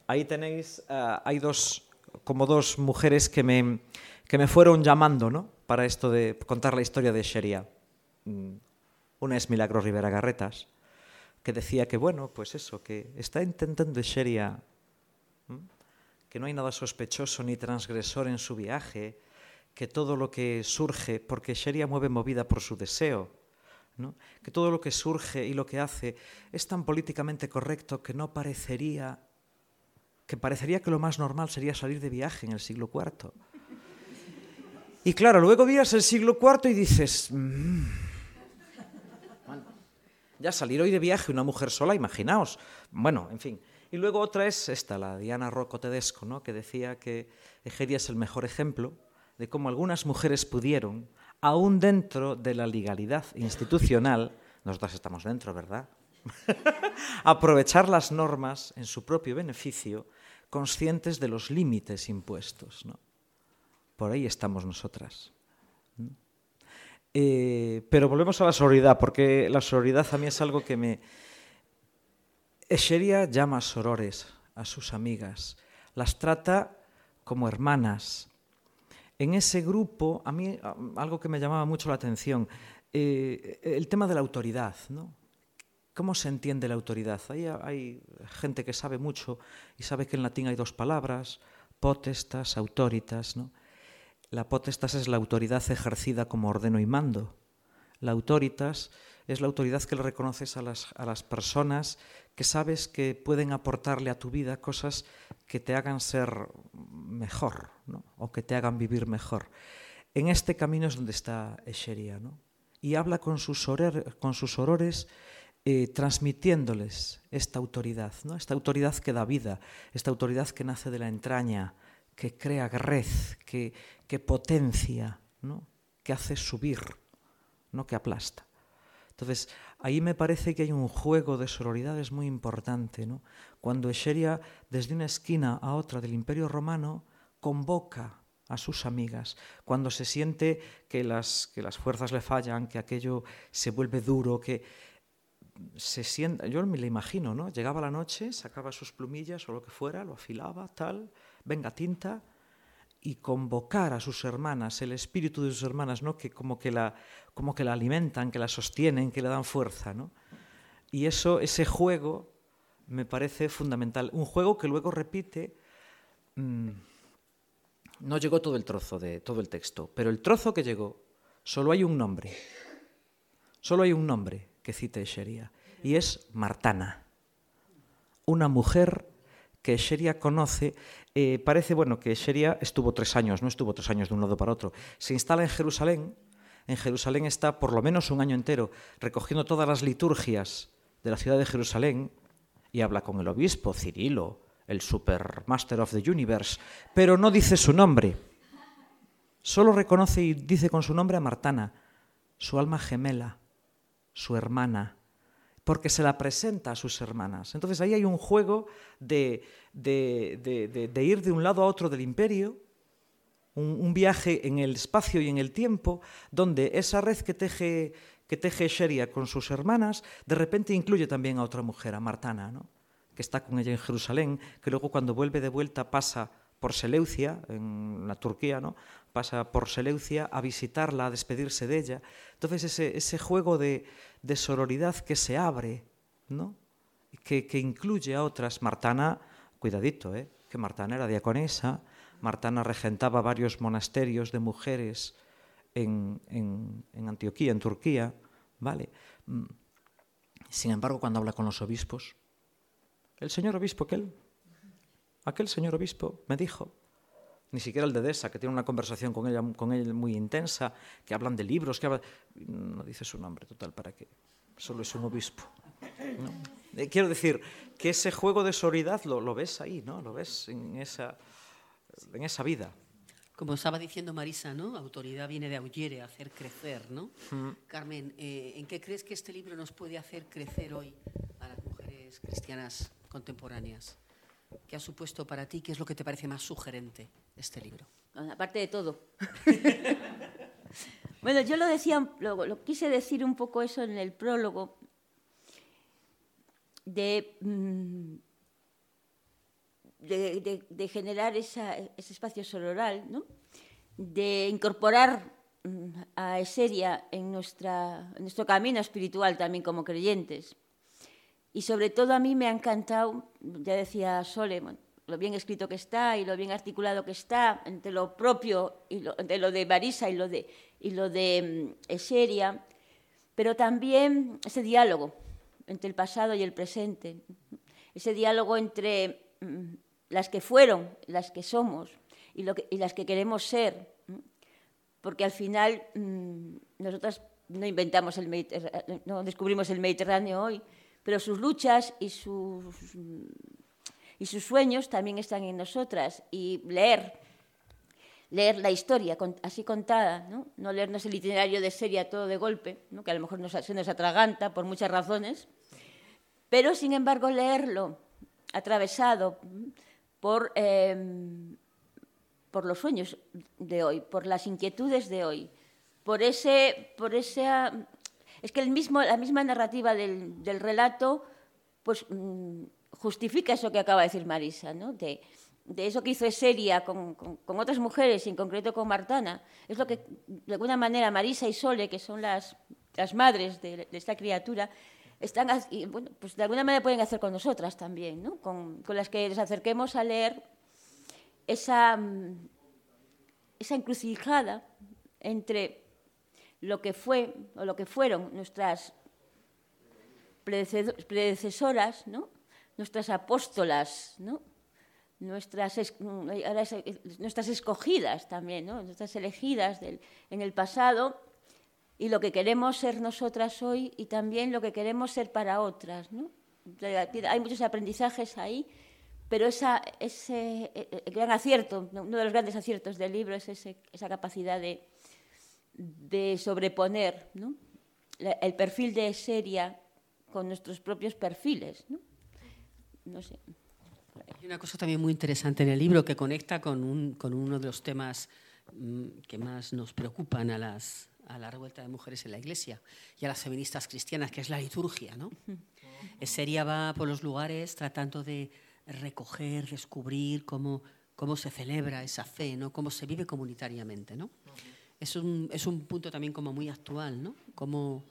Ahí tenéis, uh, hay dos, como dos mujeres que me, que me fueron llamando, ¿no? Para esto de contar la historia de Sheria. Mm, una es Milagro Rivera Garretas, que decía que, bueno, pues eso, que está intentando Sheria, que no hay nada sospechoso ni transgresor en su viaje, que todo lo que surge, porque Sheria mueve movida por su deseo, que todo lo que surge y lo que hace es tan políticamente correcto que no parecería, que parecería que lo más normal sería salir de viaje en el siglo IV. Y claro, luego miras el siglo IV y dices, mmm, ya salir hoy de viaje una mujer sola, imaginaos. Bueno, en fin. Y luego otra es esta, la Diana Rocco Tedesco, ¿no? que decía que Egeria es el mejor ejemplo de cómo algunas mujeres pudieron, aún dentro de la legalidad institucional, [LAUGHS] nosotras estamos dentro, ¿verdad? [LAUGHS] Aprovechar las normas en su propio beneficio, conscientes de los límites impuestos. ¿no? Por ahí estamos nosotras. Eh, pero volvemos a la sororidad, porque la sororidad a mí es algo que me... Escheria llama sorores a sus amigas, las trata como hermanas. En ese grupo, a mí algo que me llamaba mucho la atención, eh, el tema de la autoridad, ¿no? ¿Cómo se entiende la autoridad? Hay, hay gente que sabe mucho y sabe que en latín hay dos palabras, potestas, autoritas, ¿no? La potestas es la autoridad ejercida como ordeno y mando. La autoritas es la autoridad que le reconoces a las, a las personas que sabes que pueden aportarle a tu vida cosas que te hagan ser mejor ¿no? o que te hagan vivir mejor. En este camino es donde está Escheria. ¿no? Y habla con sus, orer, con sus eh, transmitiéndoles esta autoridad, ¿no? esta autoridad que da vida, esta autoridad que nace de la entraña, que crea grez, que, que potencia, ¿no? que hace subir, no que aplasta. Entonces, ahí me parece que hay un juego de sororidades muy importante. ¿no? Cuando Escheria, desde una esquina a otra del Imperio Romano, convoca a sus amigas, cuando se siente que las, que las fuerzas le fallan, que aquello se vuelve duro, que se sienta, yo me lo imagino, ¿no? Llegaba la noche, sacaba sus plumillas o lo que fuera, lo afilaba, tal, venga tinta, y convocar a sus hermanas, el espíritu de sus hermanas, ¿no? que, como, que la, como que la alimentan, que la sostienen, que le dan fuerza. ¿no? Y eso, ese juego me parece fundamental. Un juego que luego repite... Mmm, no llegó todo el trozo de todo el texto, pero el trozo que llegó, solo hay un nombre. Solo hay un nombre que cite Escheria, y es Martana, una mujer que Sheria conoce, eh, parece bueno que Sheria estuvo tres años, no estuvo tres años de un lado para otro. Se instala en Jerusalén. En Jerusalén está por lo menos un año entero recogiendo todas las liturgias de la ciudad de Jerusalén y habla con el obispo Cirilo el Super Master of the Universe, pero no dice su nombre. Solo reconoce y dice con su nombre a Martana, su alma gemela, su hermana, porque se la presenta a sus hermanas. Entonces ahí hay un juego de, ir de un lado a otro del imperio, un, viaje en el espacio y en el tiempo, donde esa red que teje, que teje Sheria con sus hermanas, de repente incluye también a otra mujer, a Martana, ¿no? que está con ella en Jerusalén, que luego cuando vuelve de vuelta pasa por Seleucia, en la Turquía, ¿no? pasa por Seleucia a visitarla, a despedirse de ella. Entonces ese, ese juego de, de, sororidad que se abre, ¿no? que, que incluye a otras. Martana, cuidadito, ¿eh? que Martana era diaconesa, Martana regentaba varios monasterios de mujeres en, en, en Antioquía, en Turquía, ¿vale? Mm. Sin embargo, cuando habla con los obispos, el señor obispo aquel, aquel señor obispo me dijo, ni siquiera el de Desa, que tiene una conversación con ella, con él muy intensa, que hablan de libros, que no dice su nombre, total, ¿para qué? Solo es un obispo. Eh, quiero decir que ese juego de sororidad lo, lo, ves ahí, ¿no? Lo ves en esa, en esa vida. Como estaba diciendo Marisa, ¿no? Autoridad viene de aullere, hacer crecer, ¿no? Carmen, eh, ¿en qué crees que este libro nos puede hacer crecer hoy a las mujeres cristianas contemporáneas? ¿Qué ha supuesto para ti? ¿Qué es lo que te parece más sugerente este libro? Aparte de todo. [LAUGHS] bueno, yo lo decía, lo, quise decir un poco eso en el prólogo, de, mm, de, generar ese espacio sororal, ¿no? de incorporar mm, a Eseria en, en nuestro camino espiritual también como creyentes. Y sobre todo a mí me ha encantado, ya decía Sole, lo bien escrito que está y lo bien articulado que está entre lo propio y lo, de lo de Marisa y lo de, y lo de mm, Eseria, pero también ese diálogo entre el pasado y el presente, ese diálogo entre mm, las que fueron, las que somos y, lo y las que queremos ser, porque al final mm, nosotras no inventamos el no descubrimos el Mediterráneo hoy, pero sus luchas y sus, y sus sueños también están en nosotras. Y leer, leer la historia así contada, ¿no? no leernos el itinerario de serie todo de golpe, que a lo mejor nos, se nos atraganta por muchas razones, pero sin embargo leerlo atravesado por, em, por los sueños de hoy, por las inquietudes de hoy, por ese, por ese es que la misma narrativa del, del relato pues, mm, justifica eso que acaba de decir Marisa, ¿no? de, eso que hizo Eseria con, otras mujeres, en concreto con Martana. Es lo que, de alguna manera, Marisa y Sole, que son las, madres de, esta criatura, están, y, bueno, pues de alguna manera pueden hacer con nosotras también, con, las que les acerquemos a leer esa, mm, esa encrucijada entre lo que fue o lo que fueron nuestras predecesoras, ¿no? Nuestras apóstolas, ¿no? nuestras, nuestras escogidas también, ¿no? nuestras elegidas en el pasado y lo que queremos ser nosotras hoy y también lo que queremos ser para otras. Hay muchos aprendizajes ahí, pero esa, ese el gran acierto, uno de los grandes aciertos del libro es esa capacidad de, sobreponer el perfil de Seria con nuestros propios perfiles. No sé. Hay una cosa también muy interesante en el libro que conecta con, un, con uno de los temas mm, que más nos preocupan a, las, a la revuelta de mujeres en la Iglesia y a las feministas cristianas, que es la liturgia. ¿no? Seria va por los lugares tratando de recoger, descubrir cómo, cómo se celebra esa fe, ¿no? cómo se vive comunitariamente. ¿no? es un, es un punto también como muy actual, ¿no? Cómo,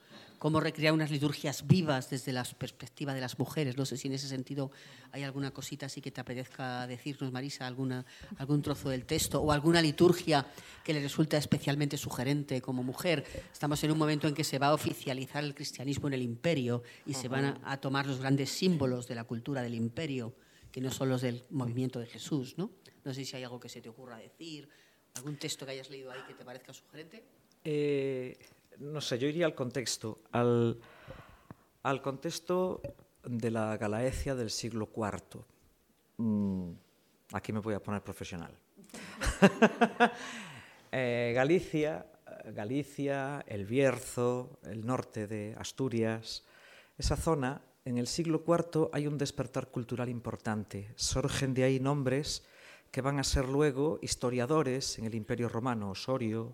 cómo recrear unas liturgias vivas desde la perspectiva de las mujeres. No sé si en ese sentido hay alguna cosita así que te apetezca decirnos, Marisa, alguna, algún trozo del texto o alguna liturgia que le resulta especialmente sugerente como mujer. Estamos en un momento en que se va a oficializar el cristianismo en el imperio y se van a, a tomar los grandes símbolos de la cultura del imperio, que no son los del movimiento de Jesús, ¿no? No sé si hay algo que se te ocurra decir ¿Algún texto que hayas leído ahí que te parezca sugerente? Eh, no sé, yo iría al contexto, al, al contexto de la Galaecia del siglo IV. mm, aquí me voy a poner profesional. [LAUGHS] Eh, Galicia, Galicia, el Bierzo, el norte de Asturias, esa zona, en el siglo IV hay un despertar cultural importante. Surgen de ahí nombres que van a ser luego historiadores en el Imperio Romano, Osorio,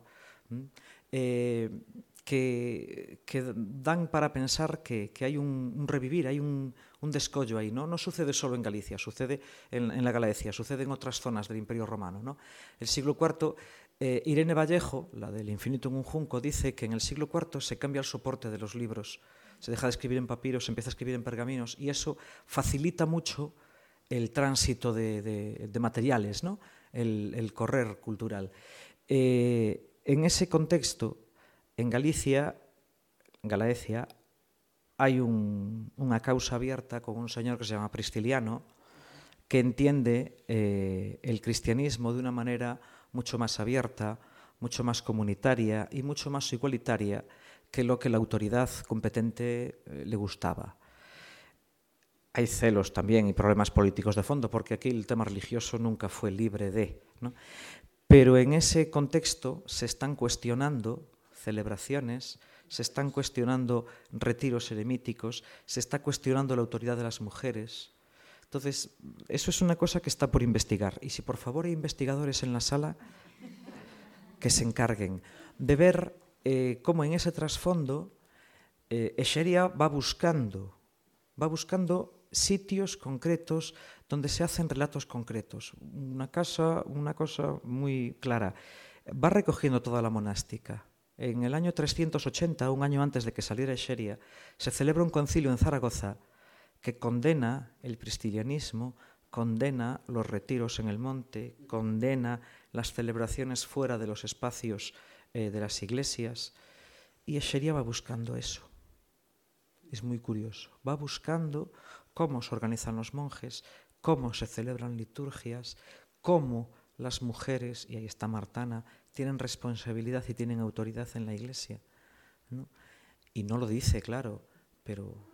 que, dan para pensar que, que hay un, revivir, hay un, un, descollo ahí. ¿no? no sucede solo en Galicia, sucede en, la Galicia, sucede en otras zonas del Imperio Romano. ¿no? El siglo IV, eh, Irene Vallejo, la del Infinito en un Junco, dice que en el siglo IV se cambia el soporte de los libros. Se deja de escribir en papiros, se empieza a escribir en pergaminos y eso facilita mucho el tránsito de, de, de materiales, ¿no? el, el, correr cultural. Eh, en ese contexto, en Galicia, Galaecia, hay un, unha causa abierta con un señor que se llama Pristiliano, que entiende eh, el cristianismo de una manera mucho más abierta, mucho más comunitaria y mucho más igualitaria que lo que la autoridad competente eh, le gustaba hay celos también y problemas políticos de fondo, porque aquí el tema religioso nunca fue libre de. Pero en ese contexto se están cuestionando celebraciones, se están cuestionando retiros eremíticos, se está cuestionando la autoridad de las mujeres. Entonces, eso es una cosa que está por investigar. Y si por favor hay investigadores en la sala, que se encarguen de ver eh, cómo en ese trasfondo eh, va buscando, va buscando sitios concretos donde se hacen relatos concretos. Una, casa, una cosa muy clara. Va recogiendo toda la monástica. En el año 380, un año antes de que saliera Escheria, se celebra un concilio en Zaragoza que condena el pristilianismo, condena los retiros en el monte, condena las celebraciones fuera de los espacios eh, de las iglesias. Y Escheria va buscando eso. Es muy curioso. Va buscando cómo se organizan los monjes, cómo se celebran liturgias, cómo las mujeres, y ahí está Martana, tienen responsabilidad y tienen autoridad en la iglesia. Y no lo dice, claro, pero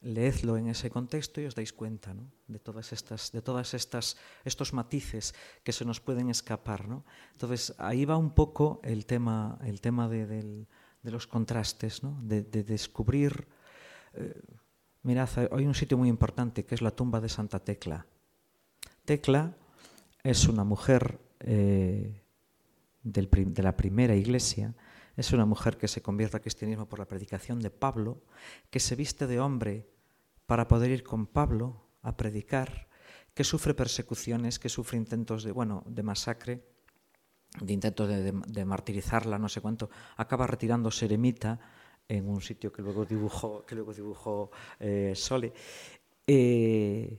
leedlo en ese contexto y os dais cuenta ¿no? de todas estas, de todas estas, estos matices que se nos pueden escapar. ¿no? Entonces ahí va un poco el tema, el tema de, los contrastes, ¿no? de, de descubrir. Eh, Mirad, hay un sitio muy importante que es la tumba de Santa Tecla. Tecla es una mujer eh, de la primera iglesia, es una mujer que se convierte al cristianismo por la predicación de Pablo, que se viste de hombre para poder ir con Pablo a predicar, que sufre persecuciones, que sufre intentos de, bueno, de masacre, de intentos de, de, de martirizarla, no sé cuánto, acaba retirándose eremita en un sitio que luego dibujó, que luego dibujó eh, Sole. Eh,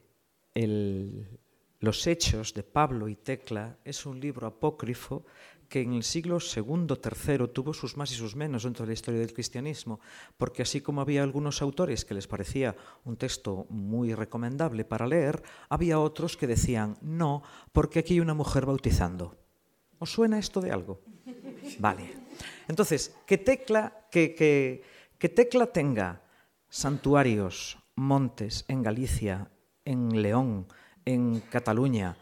el, los Hechos de Pablo y Tecla es un libro apócrifo que en el siglo II, III tuvo sus más y sus menos dentro de la historia del cristianismo, porque así como había algunos autores que les parecía un texto muy recomendable para leer, había otros que decían no, porque aquí hay una mujer bautizando. ¿Os suena esto de algo? [LAUGHS] Vale. Entonces, que Tecla, que, que, que Tecla tenga santuarios, montes en Galicia, en León, en Cataluña,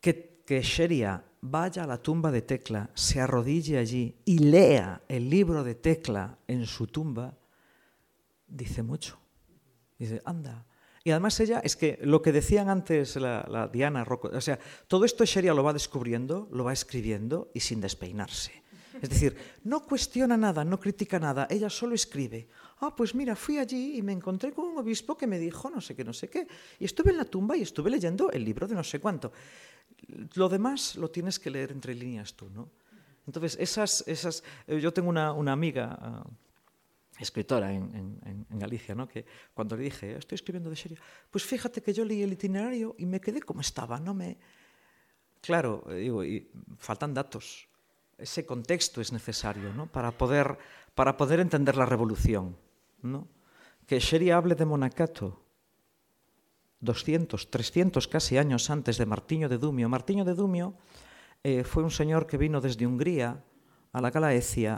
que, que Sheria vaya a la tumba de Tecla, se arrodille allí y lea el libro de Tecla en su tumba, dice mucho. Dice, anda. Y además ella, es que lo que decían antes la, Diana Rocco, o sea, todo esto Sheria lo va descubriendo, lo va escribiendo y sin despeinarse. Es decir, no cuestiona nada, no critica nada, ella solo escribe. Ah, pues mira, fui allí y me encontré con un obispo que me dijo no sé qué, no sé qué. Y estuve en la tumba y estuve leyendo el libro de no sé cuánto. Lo demás lo tienes que leer entre líneas tú, ¿no? Entonces, esas, esas, eh, yo tengo una, amiga uh, escritora en, Galicia, ¿no? que cuando le dije, estoy escribiendo de serie, pues fíjate que yo leí el itinerario y me quedé como estaba, no me... Claro, digo, y faltan datos, ese contexto es necesario ¿no? para, poder, para poder entender la revolución. ¿no? Que Sheri hable de Monacato 200, 300 casi años antes de Martiño de Dumio. Martiño de Dumio eh, fue un señor que vino desde Hungría a la Galaecia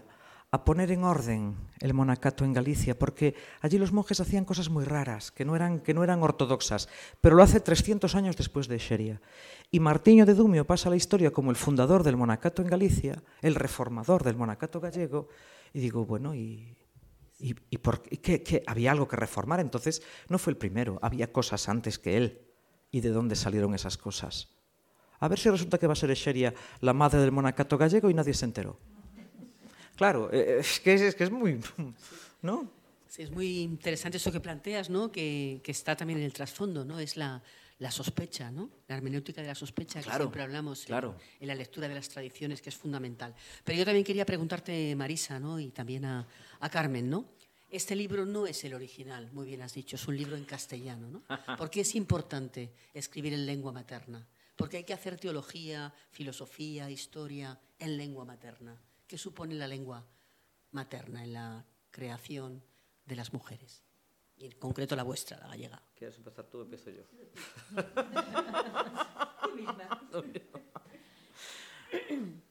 a poner en orden el monacato en Galicia, porque allí los monjes hacían cosas muy raras, que no eran, que no eran ortodoxas, pero lo hace 300 años después de Xeria. Y Martiño de Dumio pasa a la historia como el fundador del monacato en Galicia, el reformador del monacato gallego, y digo, bueno, ¿y, y, y por qué, qué? ¿Había algo que reformar? Entonces, no fue el primero, había cosas antes que él. ¿Y de dónde salieron esas cosas? A ver si resulta que va a ser Xeria la madre del monacato gallego y nadie se enteró. Claro, eh, es que es, es, que es muy... [LAUGHS] ¿no? Sí, es muy interesante eso que planteas, ¿no? que, que está también en el trasfondo, ¿no? es la, la sospecha, ¿no? la hermenéutica de la sospecha Claro, que siempre hablamos en, la lectura de las tradiciones, que es fundamental. Pero yo también quería preguntarte, Marisa, ¿no? y también a, a Carmen, ¿no? Este libro no es el original, muy bien has dicho, es un libro en castellano. ¿no? [LAUGHS] ¿Por qué es importante escribir en lengua materna? Porque hay que hacer teología, filosofía, historia en lengua materna. ¿Qué supone la lengua materna en la creación de las mujeres? Y en concreto la vuestra, la gallega. ¿Quieres empezar tú o empiezo yo?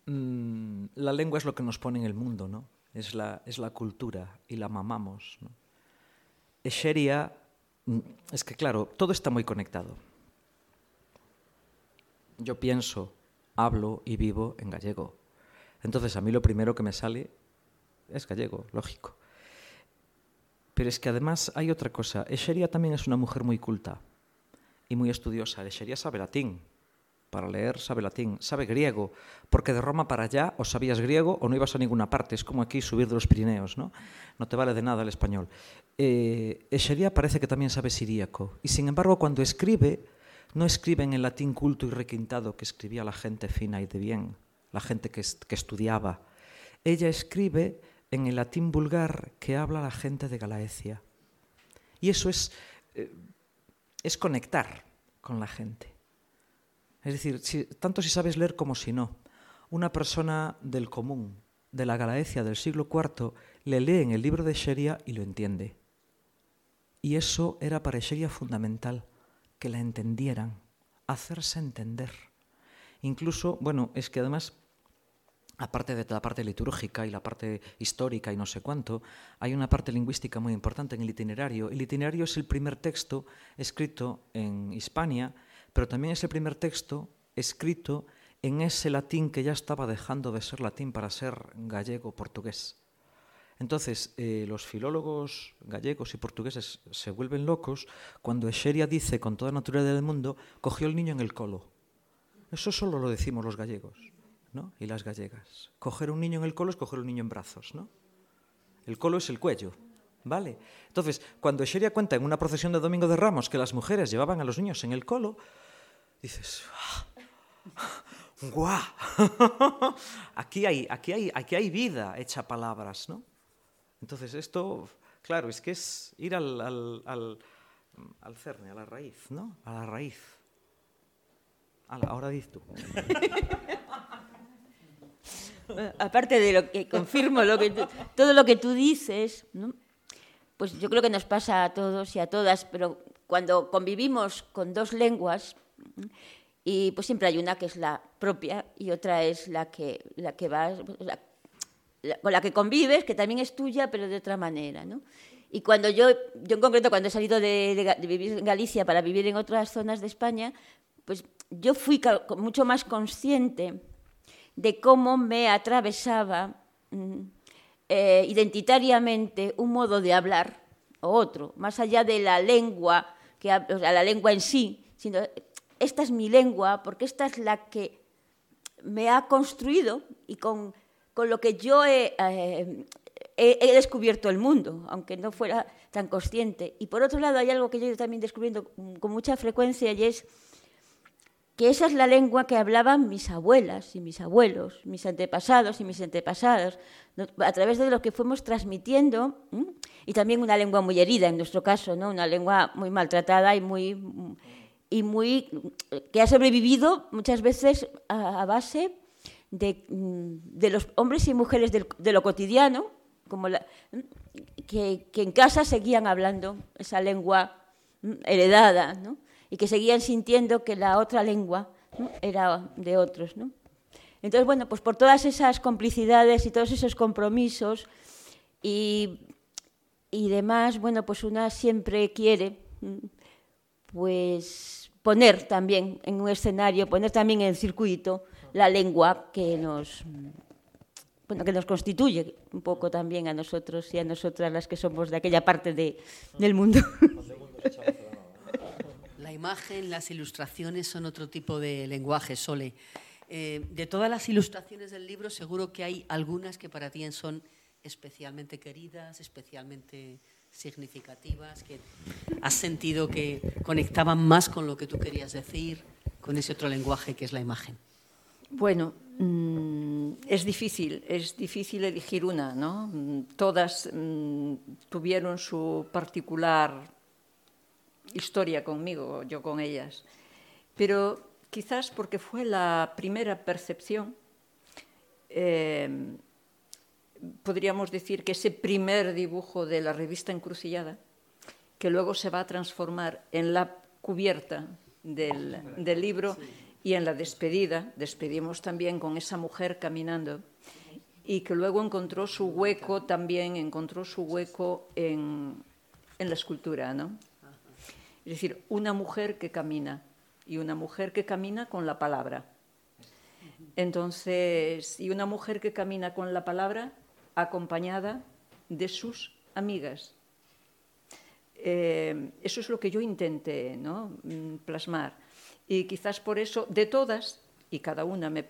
Mm, la lengua es lo que nos pone en el mundo, ¿no? Es la, es la cultura y la mamamos. ¿no? Escheria, mm, es que claro, todo está muy conectado. Yo pienso, hablo y vivo en gallego. Entonces a mí lo primero que me sale es gallego, lógico. Pero es que además hay otra cosa. Escheria también es una mujer muy culta y muy estudiosa. Escheria sabe latín. Para leer sabe latín, sabe griego, porque de Roma para allá o sabías griego o no ibas a ninguna parte. Es como aquí subir de los Pirineos, ¿no? No te vale de nada el español. Eh, parece que también sabe siríaco. Y sin embargo, cuando escribe, no escribe en el latín culto y requintado que escribía la gente fina y de bien, la gente que, que estudiaba. Ella escribe en el latín vulgar que habla la gente de Galaecia. Y eso es, eh, es conectar con la gente. Es decir, tanto si sabes leer como si no. Una persona del común, de la Galaecia del siglo IV, le lee en el libro de Sheria y lo entiende. Y eso era para Sheria fundamental, que la entendieran, hacerse entender. Incluso, bueno, es que además aparte de la parte litúrgica y la parte histórica y no sé cuánto, hay una parte lingüística muy importante en el itinerario. El itinerario es el primer texto escrito en Hispania, pero también es el primer texto escrito en ese latín que ya estaba dejando de ser latín para ser gallego-portugués. Entonces, eh, los filólogos gallegos y portugueses se vuelven locos cuando Escheria dice con toda naturaleza del mundo, cogió el niño en el colo. Eso solo lo decimos los gallegos. ¿No? y las gallegas. Coger un niño en el colo es coger un niño en brazos, ¿no? El colo es el cuello, ¿vale? Entonces, cuando Sheria cuenta en una procesión de Domingo de Ramos que las mujeres llevaban a los niños en el colo, dices, ¡guau! [LAUGHS] aquí, hay, aquí, hay, aquí hay vida hecha palabras, ¿no? Entonces, esto, claro, es que es ir al, al, al, al cerne, a la raíz, ¿no? A la raíz. Ahora dices tú. [LAUGHS] Aparte de lo que confirmo todo lo que tú dices, pues yo creo que nos pasa a todos y a todas, pero cuando convivimos con dos lenguas, y pues siempre hay una que es la propia y otra es la que, la que vas, con la que convives, que también es tuya, pero de otra manera. ¿no? Y cuando yo, yo en concreto, cuando he salido de, vivir en Galicia para vivir en otras zonas de España, pues yo fui mucho más consciente de cómo me atravesaba mm, eh, identitariamente un modo de hablar o otro, más allá de la lengua, que, o sea, la lengua en sí, sino esta es mi lengua porque esta es la que me ha construido y con, con lo que yo he, eh, he- descubierto el mundo, aunque no fuera tan consciente. Y por otro lado hay algo que yo también descubriendo mm, con mucha frecuencia y es que esa es la lengua que hablaban mis abuelas y mis abuelos, mis antepasados y mis antepasadas, a través de lo que fuimos transmitiendo, y también una lengua muy herida en nuestro caso, ¿no? una lengua muy maltratada y muy, y muy que ha sobrevivido muchas veces a, base de, mm, de los hombres y mujeres de lo cotidiano, como la- que, que en casa seguían hablando esa lengua heredada, ¿no? Y que seguían sintiendo que la otra lengua era de otros. ¿no? Entonces, bueno, pues por todas esas complicidades y todos esos compromisos y, y demás, bueno, pues una siempre quiere pues poner también en un escenario, poner también en el circuito la lengua que nos bueno, que nos constituye un poco también a nosotros y a nosotras las que somos de aquella parte de, del mundo. Imagen, las ilustraciones son otro tipo de lenguaje, Sole. Eh, de todas las ilustraciones del libro, seguro que hay algunas que para ti son especialmente queridas, especialmente significativas, que has sentido que conectaban más con lo que tú querías decir, con ese otro lenguaje que es la imagen. Bueno, mm, es difícil, es difícil elegir una, ¿no? Todas mm, tuvieron su particular historia conmigo, yo con ellas. Pero quizás porque fue la primera percepción, eh, podríamos decir que ese primer dibujo de la revista Encrucillada, que luego se va a transformar en la cubierta del, del libro, y en la despedida, despedimos también con esa mujer caminando y que luego encontró su hueco también, encontró su hueco en, en la escultura, ¿no? Es decir, una mujer que camina y una mujer que camina con la palabra. Entonces, y una mujer que camina con la palabra acompañada de sus amigas. Eh, eso es lo que yo intenté ¿no? Mm, plasmar. Y quizás por eso, de todas, y cada una me,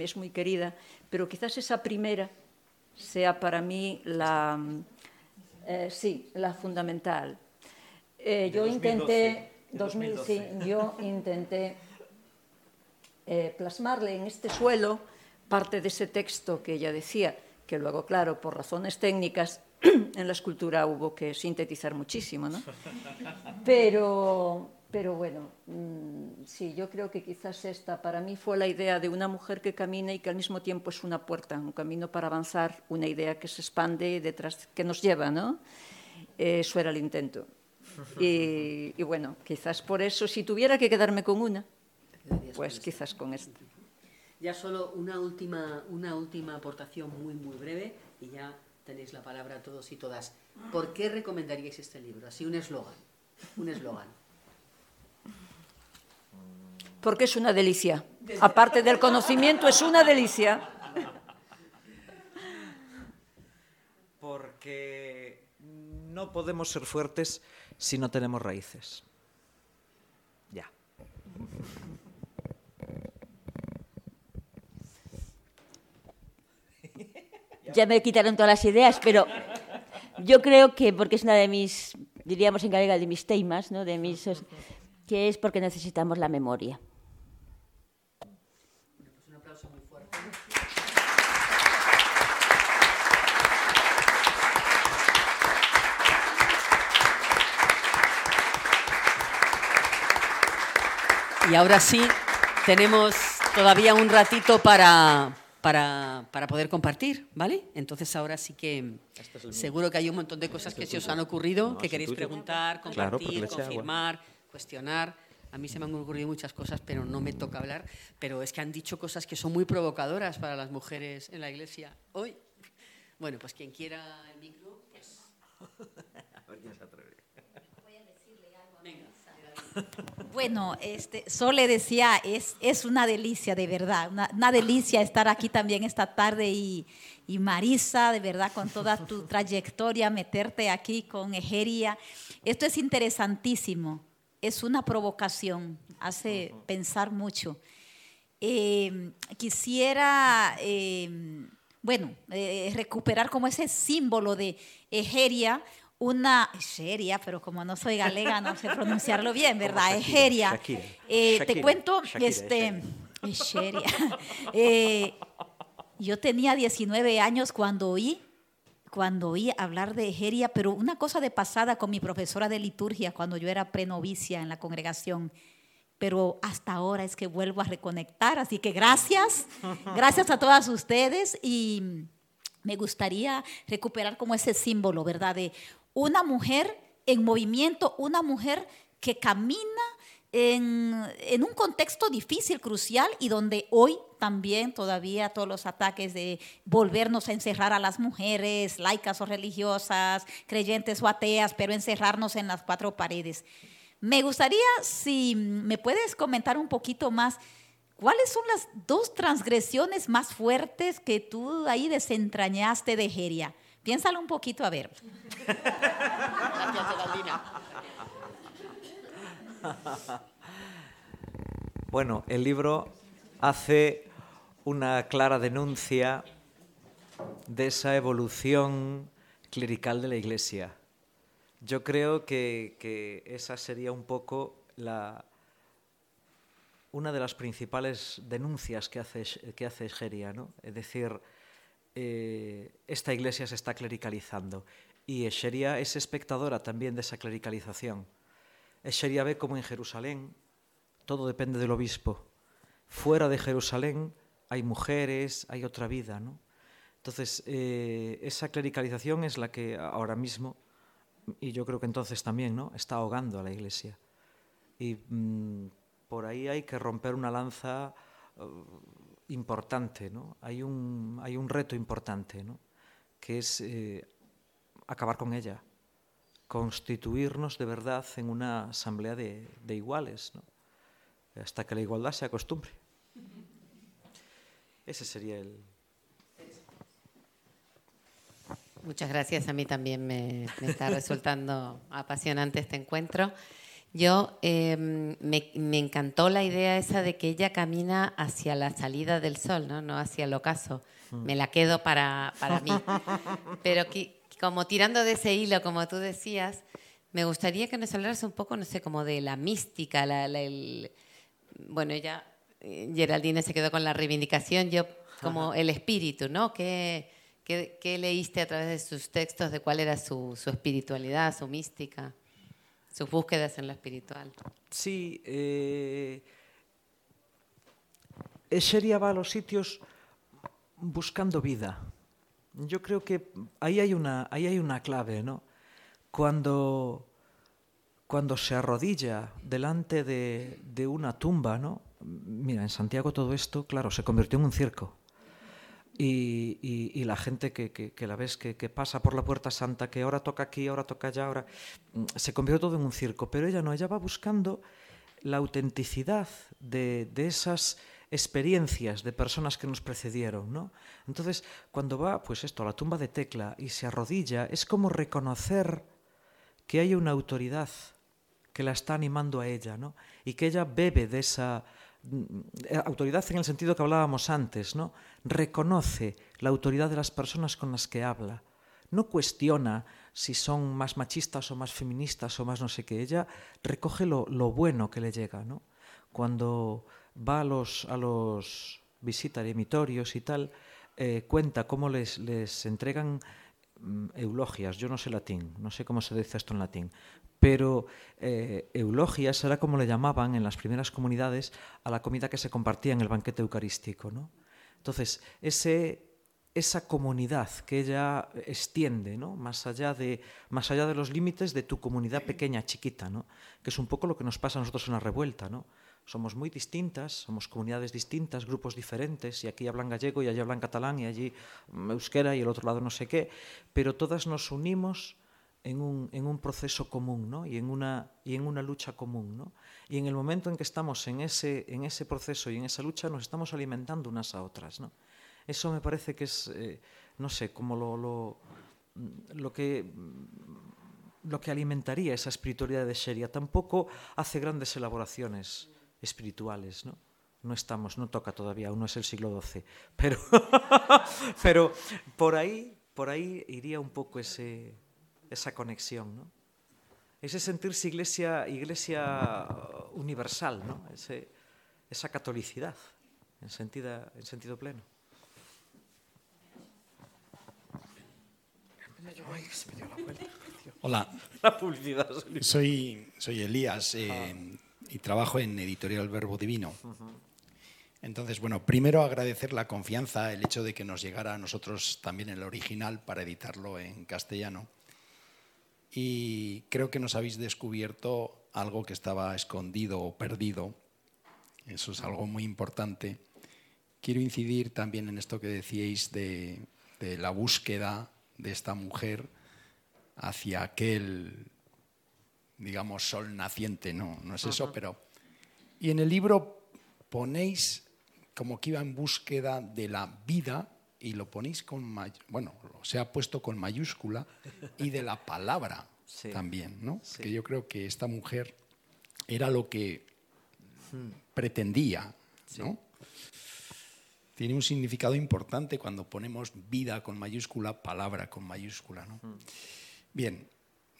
es muy querida, pero quizás esa primera sea para mí la, eh, sí, la fundamental. Eh, yo 2012, intenté, 2012. Sí, yo intenté eh, plasmarle en este suelo parte de ese texto que ella decía, que luego, claro, por razones técnicas, [CLEARS THROAT] en la escultura hubo que sintetizar muchísimo, ¿no? Pero, pero bueno, mmm, sí, yo creo que quizás esta para mí fue la idea de una mujer que camina y que al mismo tiempo es una puerta, un camino para avanzar, una idea que se expande detrás, que nos lleva, ¿no? Eh, eso era el intento. [LAUGHS] Y, y, bueno, quizás por eso, si tuviera que quedarme con una, pues quizás con esta. Ya solo una última, una última aportación muy, muy breve y ya tenéis la palabra todos y todas. ¿Por qué recomendaríais este libro? Así un eslogan. Un eslogan porque es una delicia. Aparte del conocimiento, es una delicia. Porque no podemos ser fuertes si no tenemos raíces. Ya. [LAUGHS] Ya me quitaron todas las ideas, pero yo creo que porque es una de mis, diríamos en galega, de mis temas, ¿no? de mis, que es porque necesitamos la memoria. Y ahora sí, tenemos todavía un ratito para, para, para, poder compartir, ¿vale? Entonces ahora sí que seguro que hay un montón de cosas que se os han ocurrido, no, que queréis preguntar, compartir, claro, confirmar, cuestionar. A mí se me han ocurrido muchas cosas, pero no me toca hablar. Pero es que han dicho cosas que son muy provocadoras para las mujeres en la iglesia hoy. Bueno, pues quien quiera el micro, pues... [LAUGHS] A ver quién se atreve. Bueno, este, Sole decía, es, es una delicia, de verdad, una, una delicia estar aquí también esta tarde y, y, Marisa, de verdad, con toda tu [LAUGHS] trayectoria, meterte aquí con Egeria. Esto es interesantísimo, es una provocación, hace uh -huh. pensar mucho. Eh, quisiera, eh, bueno, eh, recuperar como ese símbolo de Egeria, una Egeria, pero como no soy galega, no sé pronunciarlo bien, ¿verdad? Egeria. Shakira, eh, Shakira, te cuento, Shakira, este, Egeria. [LAUGHS] Eh, yo tenía 19 años cuando oí, cuando oí hablar de Egeria, pero una cosa de pasada con mi profesora de liturgia cuando yo era prenovicia en la congregación. Pero hasta ahora es que vuelvo a reconectar, así que gracias, gracias a todas ustedes y me gustaría recuperar como ese símbolo, ¿verdad? De una mujer en movimiento, una mujer que camina en, un contexto difícil, crucial, y donde hoy también todavía todos los ataques de volvernos a encerrar a las mujeres, laicas o religiosas, creyentes o ateas, pero encerrarnos en las cuatro paredes. Me gustaría si me puedes comentar un poquito más. ¿Cuáles son las dos transgresiones más fuertes que tú ahí desentrañaste de Geria? Piénsalo un poquito a ver. [LAUGHS] Bueno, el libro hace una clara denuncia de esa evolución clerical de la Iglesia. Yo creo que, que esa sería un poco la, una de las principales denuncias que hace, que hace Egeria, ¿no? Es decir, eh, esta iglesia se está clericalizando y Egeria es espectadora también de esa clericalización. Egeria ve como en Jerusalén todo depende del obispo. Fuera de Jerusalén hay mujeres, hay otra vida, ¿no? Entonces, eh, esa clericalización es la que ahora mismo, y yo creo que entonces también, ¿no? Está ahogando a la iglesia. Y mm, por ahí hay que romper una lanza importante, ¿no? Hay un, hay un reto importante, ¿no? que es eh, acabar con ella, constituirnos de verdad en una asamblea de, de iguales, ¿no? hasta que la igualdad sea costumbre. Ese sería el... Muchas gracias, a mí también me, me está resultando [LAUGHS] apasionante este encuentro. Yo eh, me, me, encantó la idea esa de que ella camina hacia la salida del sol, no, no hacia el ocaso. Me la quedo para, para mí. [LAUGHS] Pero que, como tirando de ese hilo, como tú decías, me gustaría que nos hablaras un poco, no sé, como de la mística, la, la, el, bueno, ella, eh, Geraldine se quedó con la reivindicación, yo como el espíritu, ¿no? ¿Qué, qué, qué leíste a través de sus textos de cuál era su, su espiritualidad, su mística? Sus búsquedas en lo espiritual. Sí, eh, Escheria va a los sitios buscando vida. Yo creo que ahí hay una, ahí hay una clave, ¿no? Cuando, cuando se arrodilla delante de, de una tumba, ¿no? Mira, en Santiago todo esto, claro, se convirtió en un circo. Y, la gente que, la ves que, pasa por la puerta santa, que ahora toca aquí, ahora toca allá, ahora mm, se convierte todo en un circo. Pero ella no, ella va buscando la autenticidad de, de esas experiencias de personas que nos precedieron, ¿no? Entonces, cuando va, pues esto, a la tumba de Tecla y se arrodilla, es como reconocer que hay una autoridad que la está animando a ella, ¿no? Y que ella bebe de esa autoridad en el sentido que hablábamos antes, ¿no? Reconoce la autoridad de las personas con las que habla. No cuestiona si son más machistas o más feministas o más no sé qué. Ella recoge lo, bueno que le llega, ¿no? Cuando va a los, a los y tal, eh, cuenta cómo les, entregan mm, eulogias, yo no sé latín, no sé cómo se dice esto en latín, pero eh, eulogias era como le llamaban en las primeras comunidades a la comida que se compartía en el banquete eucarístico. ¿no? Entonces, ese, esa comunidad que ella extiende ¿no? más, allá de, más allá de los límites de tu comunidad pequeña, chiquita, ¿no? que es un poco lo que nos pasa a nosotros en la revuelta. ¿no? Somos muy distintas, somos comunidades distintas, grupos diferentes, y aquí hablan gallego y allí hablan catalán y allí euskera y el otro lado no sé qué, pero todas nos unimos en un, en un proceso común ¿no? y, en una, y en una lucha común. ¿no? Y en el momento en que estamos en ese, en ese proceso y en esa lucha nos estamos alimentando unas a otras. ¿no? Eso me parece que es, eh, no sé, como lo, lo, lo, que, lo que alimentaría esa espiritualidad de Sheria. Tampoco hace grandes elaboraciones espirituales, ¿no? no estamos, no toca todavía, aún no es el siglo XII, [LAUGHS] pero, [LAUGHS] pero por ahí, por ahí iría un poco ese, esa conexión, ¿no? Ese sentirse iglesia, iglesia universal, ¿no? Ese, esa catolicidad en sentido, en sentido pleno. Hola. La publicidad. Soy, soy Elías eh, y trabajo en Editorial Verbo Divino. Entonces, bueno, primero agradecer la confianza, el hecho de que nos llegara a nosotros también el original para editarlo en castellano. y creo que nos habéis descubierto algo que estaba escondido o perdido. Eso es algo muy importante. Quiero incidir también en esto que decíais de, de la búsqueda de esta mujer hacia aquel, digamos, sol naciente. No, no es eso, pero... Y en el libro ponéis como que iba en búsqueda de la vida y lo ponéis con, bueno, se ha puesto con mayúscula y de la palabra [LAUGHS] también, ¿no? Que yo creo que esta mujer era lo que pretendía, ¿no? Tiene un significado importante cuando ponemos vida con mayúscula, palabra con mayúscula, ¿no? Bien,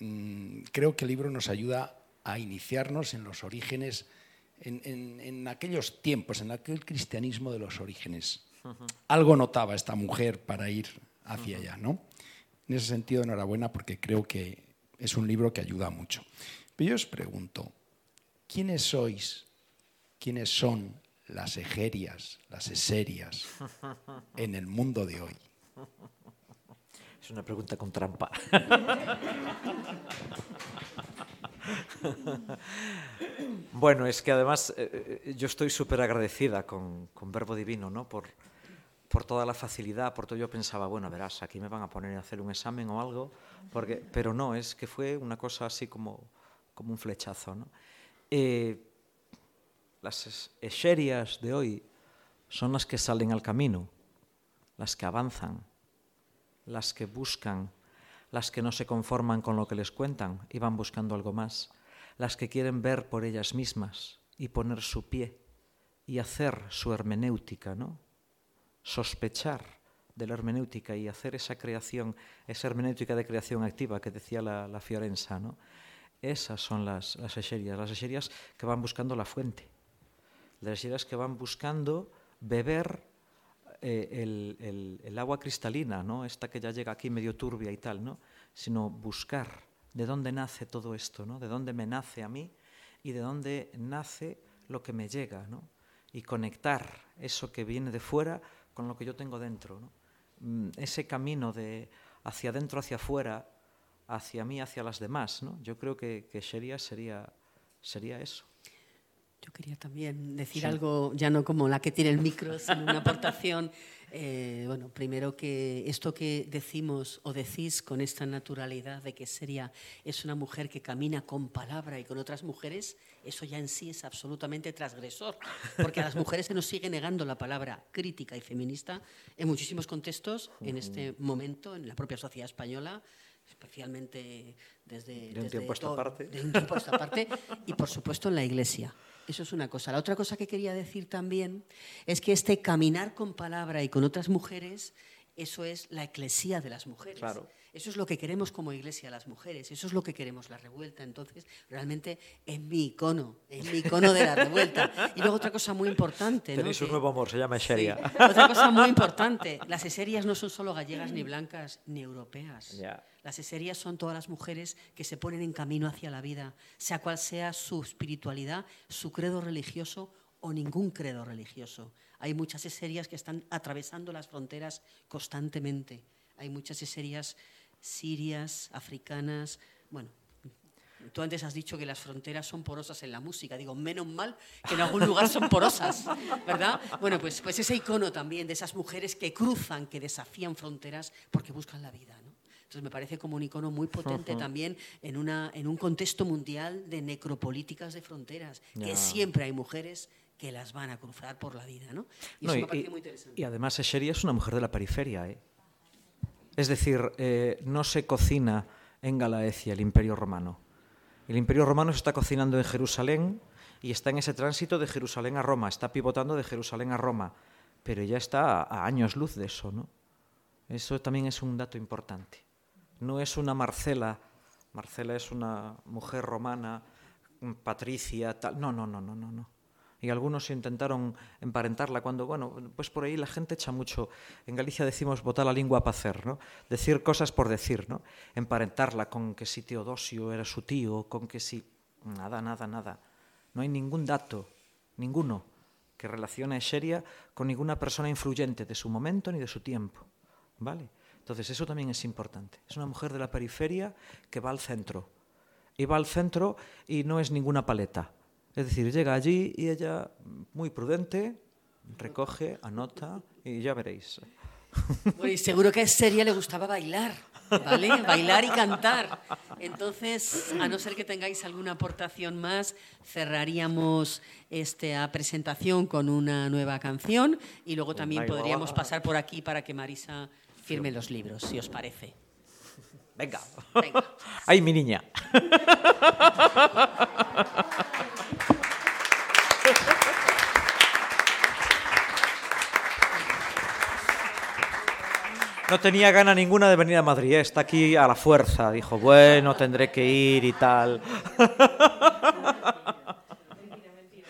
mm, creo que el libro nos ayuda a iniciarnos en los orígenes en, aquellos tiempos, en aquel cristianismo de los orígenes. Algo notaba esta mujer para ir hacia allá, ¿no? En ese sentido, enhorabuena porque creo que es un libro que ayuda mucho. Pero yo os pregunto, ¿quiénes sois? ¿Quiénes son las ejerias, las eserias [LAUGHS] en el mundo de hoy? Es una pregunta con trampa. [LAUGHS] bueno, es que además eh, eh, yo estoy súper agradecida con, Verbo Divino, ¿no? Por, por toda la facilidad, por todo yo pensaba, bueno, verás, aquí me van a poner a hacer un examen o algo, porque, pero no, es que fue una cosa así como, como un flechazo. ¿no? Eh, las esherias de hoy son las que salen al camino, las que avanzan, las que buscan las que no se conforman con lo que les cuentan y van buscando algo más, las que quieren ver por ellas mismas y poner su pie y hacer su hermenéutica, ¿no? Sospechar de la hermenéutica y hacer esa creación, esa hermenéutica de creación activa que decía la, la Fiorenza, ¿no? Esas son las, las las eserias que van buscando la fuente, las eserias que van buscando beber eh, el, agua cristalina, ¿no? esta que ya llega aquí medio turbia y tal, ¿no? sino buscar de dónde nace todo esto, ¿no? de dónde me nace a mí y de dónde nace lo que me llega, ¿no? y conectar eso que viene de fuera con lo que yo tengo dentro. ¿no? Mm, ese camino de hacia adentro, hacia afuera, hacia mí, hacia las demás. ¿no? Yo creo que, que sería, sería eso. Yo quería también decir algo, ya no como la que tiene el micro, sino una aportación. [LAUGHS] Eh, bueno, primero que esto que decimos o decís con esta naturalidad de que sería es una mujer que camina con palabra y con otras mujeres, eso ya en sí es absolutamente transgresor, porque a las mujeres se nos sigue negando la palabra crítica y feminista en muchísimos contextos en este momento, en la propia sociedad española especialmente desde, de un tiempo esta parte. De un tiempo a esta parte y por supuesto en la Iglesia. Eso es una cosa. La otra cosa que quería decir también es que este caminar con palabra y con otras mujeres, eso es la eclesía de las mujeres. Claro. Eso es lo que queremos como iglesia las mujeres, eso es lo que queremos la revuelta. Entonces, realmente es mi icono, es mi icono de la revuelta. Y luego otra cosa muy importante. Tenéis un nuevo amor, se llama Eseria. Otra cosa muy importante, las eserias no son solo gallegas, ni blancas, ni europeas. Las eserias son todas las mujeres que se ponen en camino hacia la vida, sea cual sea su espiritualidad, su credo religioso o ningún credo religioso. Hay muchas eserias que están atravesando las fronteras constantemente. Hay muchas eserias sirias, africanas. Bueno, tú antes has dicho que las fronteras son porosas en la música. Digo, menos mal que en algún lugar son porosas, ¿verdad? Bueno, pues, pues ese icono también de esas mujeres que cruzan, que desafían fronteras porque buscan la vida, ¿no? Entonces me parece como un icono muy potente también en, una, en un contexto mundial de necropolíticas de fronteras, que siempre hay mujeres que las van a cruzar por la vida, ¿no? Y eso me parece muy interesante. Y además Echeria es una mujer de la periferia, ¿eh? Es decir, eh, no se cocina en Galaecia el Imperio Romano. El Imperio Romano se está cocinando en Jerusalén y está en ese tránsito de Jerusalén a Roma, está pivotando de Jerusalén a Roma, pero ya está a años luz de eso, ¿no? Eso también es un dato importante. No es una Marcela, Marcela es una mujer romana, patricia, tal. No, no, no, no, no, no y algunos intentaron emparentarla cuando, bueno, pues por ahí la gente echa mucho, en Galicia decimos botar la lengua para hacer, ¿no? Decir cosas por decir, ¿no? Emparentarla con que si Teodosio era su tío, con que si... Nada, nada, nada. No hay ningún dato, ninguno, que relacione a Escheria con ninguna persona influyente de su momento ni de su tiempo, ¿vale? Entonces, eso también es importante. Es una mujer de la periferia que va al centro. Y va al centro y no es ninguna paleta. Es decir, llega allí y ella, muy prudente, recoge, anota y ya veréis. Bueno, y seguro que a Seria le gustaba bailar, ¿vale? Bailar y cantar. Entonces, a no ser que tengáis alguna aportación más, cerraríamos esta presentación con una nueva canción y luego también podríamos pasar por aquí para que Marisa firme los libros, si os parece. Venga. Venga. Ay, mi niña. [LAUGHS] No tenía gana ninguna de venir a Madrid, ¿eh? está aquí a la fuerza. Dijo, bueno, tendré que ir y tal. Mentira, mentira.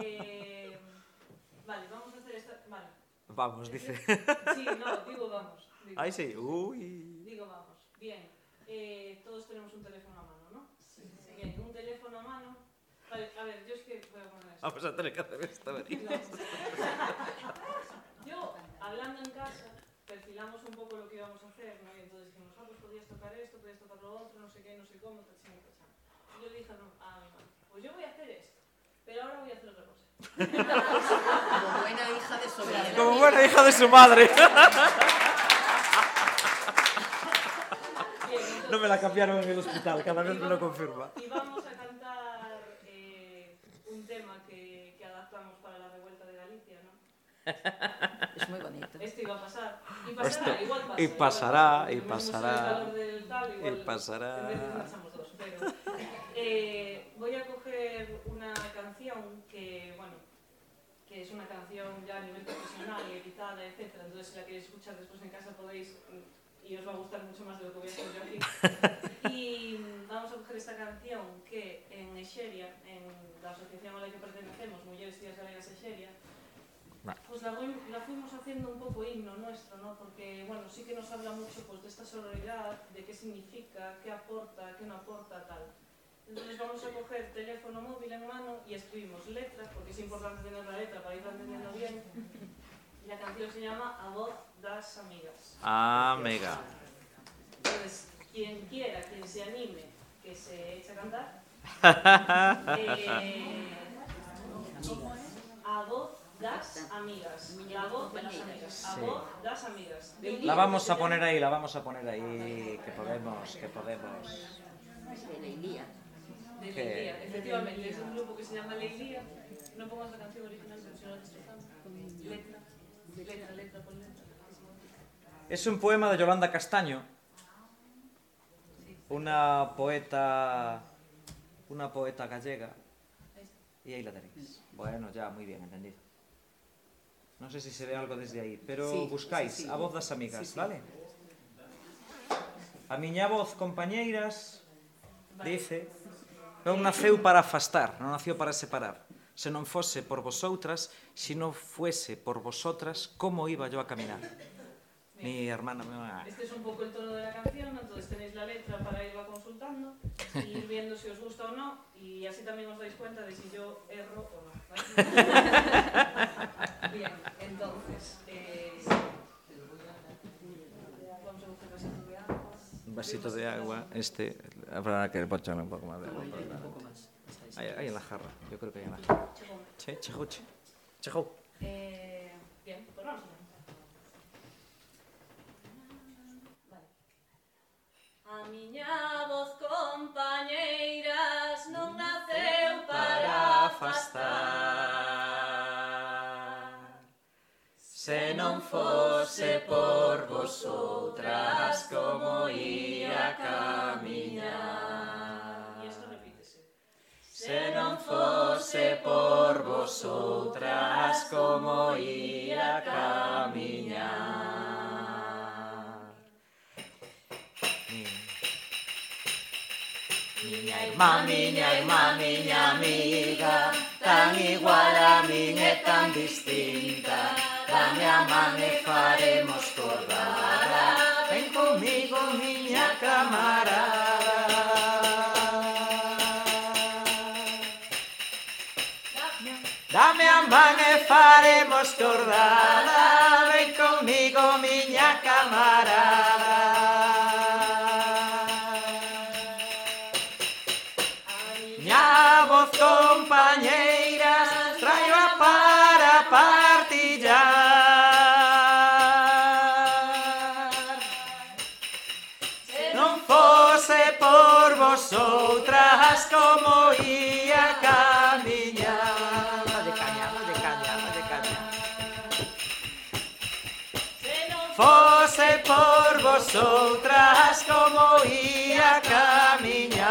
Eh, vale, vamos a hacer esta. Vale. Vamos, dice. Sí, no, digo vamos. Digo, Ay, sí. Uy. digo vamos. Bien. Eh, todos tenemos un teléfono a mano, ¿no? Sí. Bien, un teléfono a mano. A ver, yo es que voy a poner esto. Vamos a tener que hacer esto. [LAUGHS] Yo, hablando en casa, perfilamos un poco lo que íbamos a hacer, ¿no? Y entonces dijimos, ah, pues podías tocar esto, podías tocar lo otro, no sé qué, no sé cómo, tachín, tachán. Y yo le dije a mi a mi madre, pues yo voy a hacer esto, pero ahora voy a hacer otra cosa. Como buena hija de Sobrina. Como buena hija de su madre. [LAUGHS] No me la cambiaron en el hospital, cada vez me lo confirma. Y vamos a cantar eh, un tema que, que adaptamos para la revuelta de Galicia, ¿no? Es muy bonito. Esto iba a pasar. Y pasará, Esto- igual pasa. y igual pasará, pasa. y pasará. tal, Y igual pasará. Una echamos dos, pero, eh, voy a coger una canción que, bueno, que es una canción ya a nivel profesional y editada, etcétera. Entonces, si la queréis escuchar después en casa podéis y os va a gustar mucho más de lo que voy a hacer yo aquí. [LAUGHS] Y vamos a coger esta canción que en Exeria, en la asociación a la que pertenecemos, Mujeres Tías Galegas Exeria, Vale. pues la, fuimos haciendo un poco himno nuestro, ¿no? Porque, bueno, sí que nos habla mucho pues, de esta sororidad, de qué significa, qué aporta, qué no aporta, tal. Entonces vamos a coger teléfono móvil en mano y escribimos letras, porque es importante tener la letra para irla entendiendo bien. Y la canción se llama A voz das amigas. Ah, mega. Entonces, quien quiera, quien se anime, que se eche a cantar. [LAUGHS] Eh, a voz das amigas. La voz de las amigas. Voz das La vamos a poner ahí, la vamos a poner ahí. Que podemos, que podemos. De Leilía. De que- Leilía, efectivamente, es un grupo que se llama Leilía. No pongas la canción original, pero si no la destrozamos. Letra, letra, letra por letra. Es un poema de Yolanda Castaño, una poeta, una poeta gallega. Y ahí la tenéis. Bueno, ya, muy bien, entendido. Non sei sé si se se ve algo desde aí, pero sí, buscáis sí, sí. a voz das amigas, sí, sí. vale? A miña voz, compañeiras, dice, non naceu para afastar, non nació para separar. Se non fose por vosoutras, se non fuese por vosotras, como iba yo a caminar? mi hermana me Este es un poco el tono de la canción, entonces tenéis la letra para irla consultando y ir [LAUGHS] viendo si os gusta o no y así también os dais cuenta de si yo erro o no. ¿vale? [LAUGHS] Bien, entonces, eh, vamos a buscar vasito de agua. Un vasito de agua, este, habrá que echarle un poco más de agua. ahí en la jarra, yo creo que ahí en la jarra. Sí, chejo, che. Chejo. Eh, bien, pues vamos. Vale. A miña voz, compañeiras, non naceu para afastar. Se non fose por vosotras como ia camiñar E isto repítese. Se non fose por vosotras como ia camiñar Miña irmá, miña irmá, miña amiga Tan igual a min e tan distinta. Dame a man e faremos cordada Ven comigo, miña camarada. Dame a man e faremos cordada Ven comigo, miña camarada. verás como ia camiñar de caña, de caña, de caña. Fose por vosotras como ia camiñar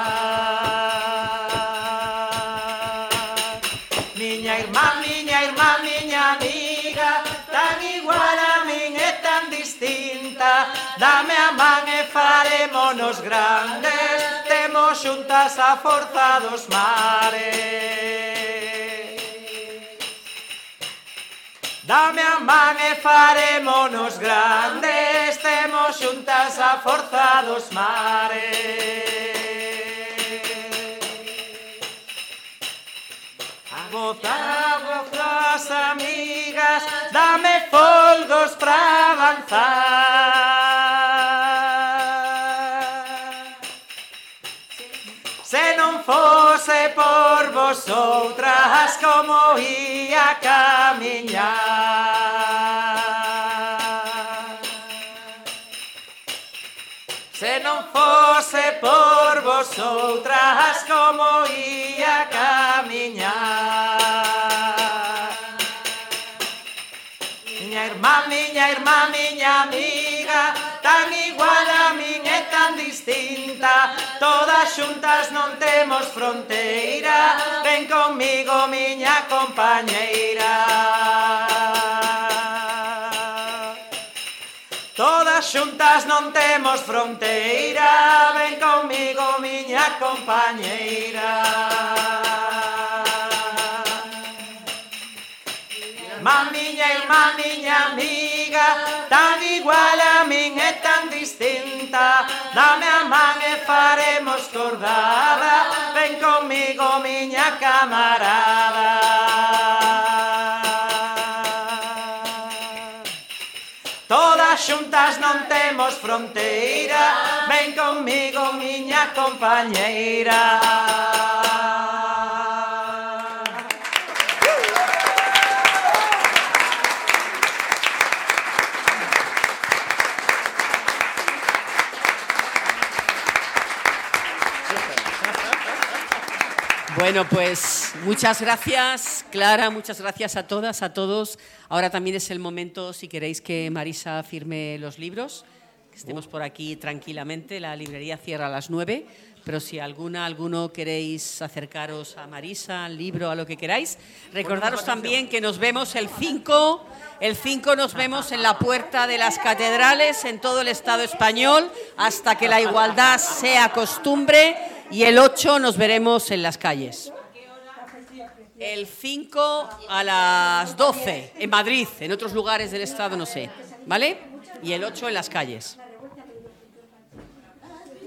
Miña irmán, miña irmán, miña amiga Tan igual a min e tan distinta. Dame a man e faremonos grandes. Imos xuntas a forza dos mares. Dame a man e farémonos grandes Temos xuntas a forza dos mares. A gozar, a gozar, amigas Dame folgos para avanzar. fose por vosotras como ia camiñar. Se non fose por vosotras como ia camiñar. Miña irmá, miña irmá, miña amiga Tan igual a min e tan distinta Todas xuntas non temos fronteira. Ven comigo, miña compañeira. Todas xuntas non temos fronteira. Ven comigo, miña compañeira. Mamiña, irmá, miña amiga Tan igual a min e tan distinta Dame a man e faremos cordada. Ven comigo miña camarada. Todas xuntas non temos fronteira. Ven comigo miña compañeira. Bueno, pues muchas gracias, Clara, muchas gracias a todas, a todos. Ahora también es el momento, si queréis que Marisa firme los libros, que estemos por aquí tranquilamente. La librería cierra a las nueve, pero si alguna, alguno queréis acercaros a Marisa, al libro, a lo que queráis, recordaros también que nos vemos el 5, el 5 nos vemos en la puerta de las catedrales en todo el Estado español hasta que la igualdad sea costumbre y el 8 nos veremos en las calles. El 5 a las 12 en Madrid, en otros lugares del Estado no sé, ¿vale? Y el 8 en las calles.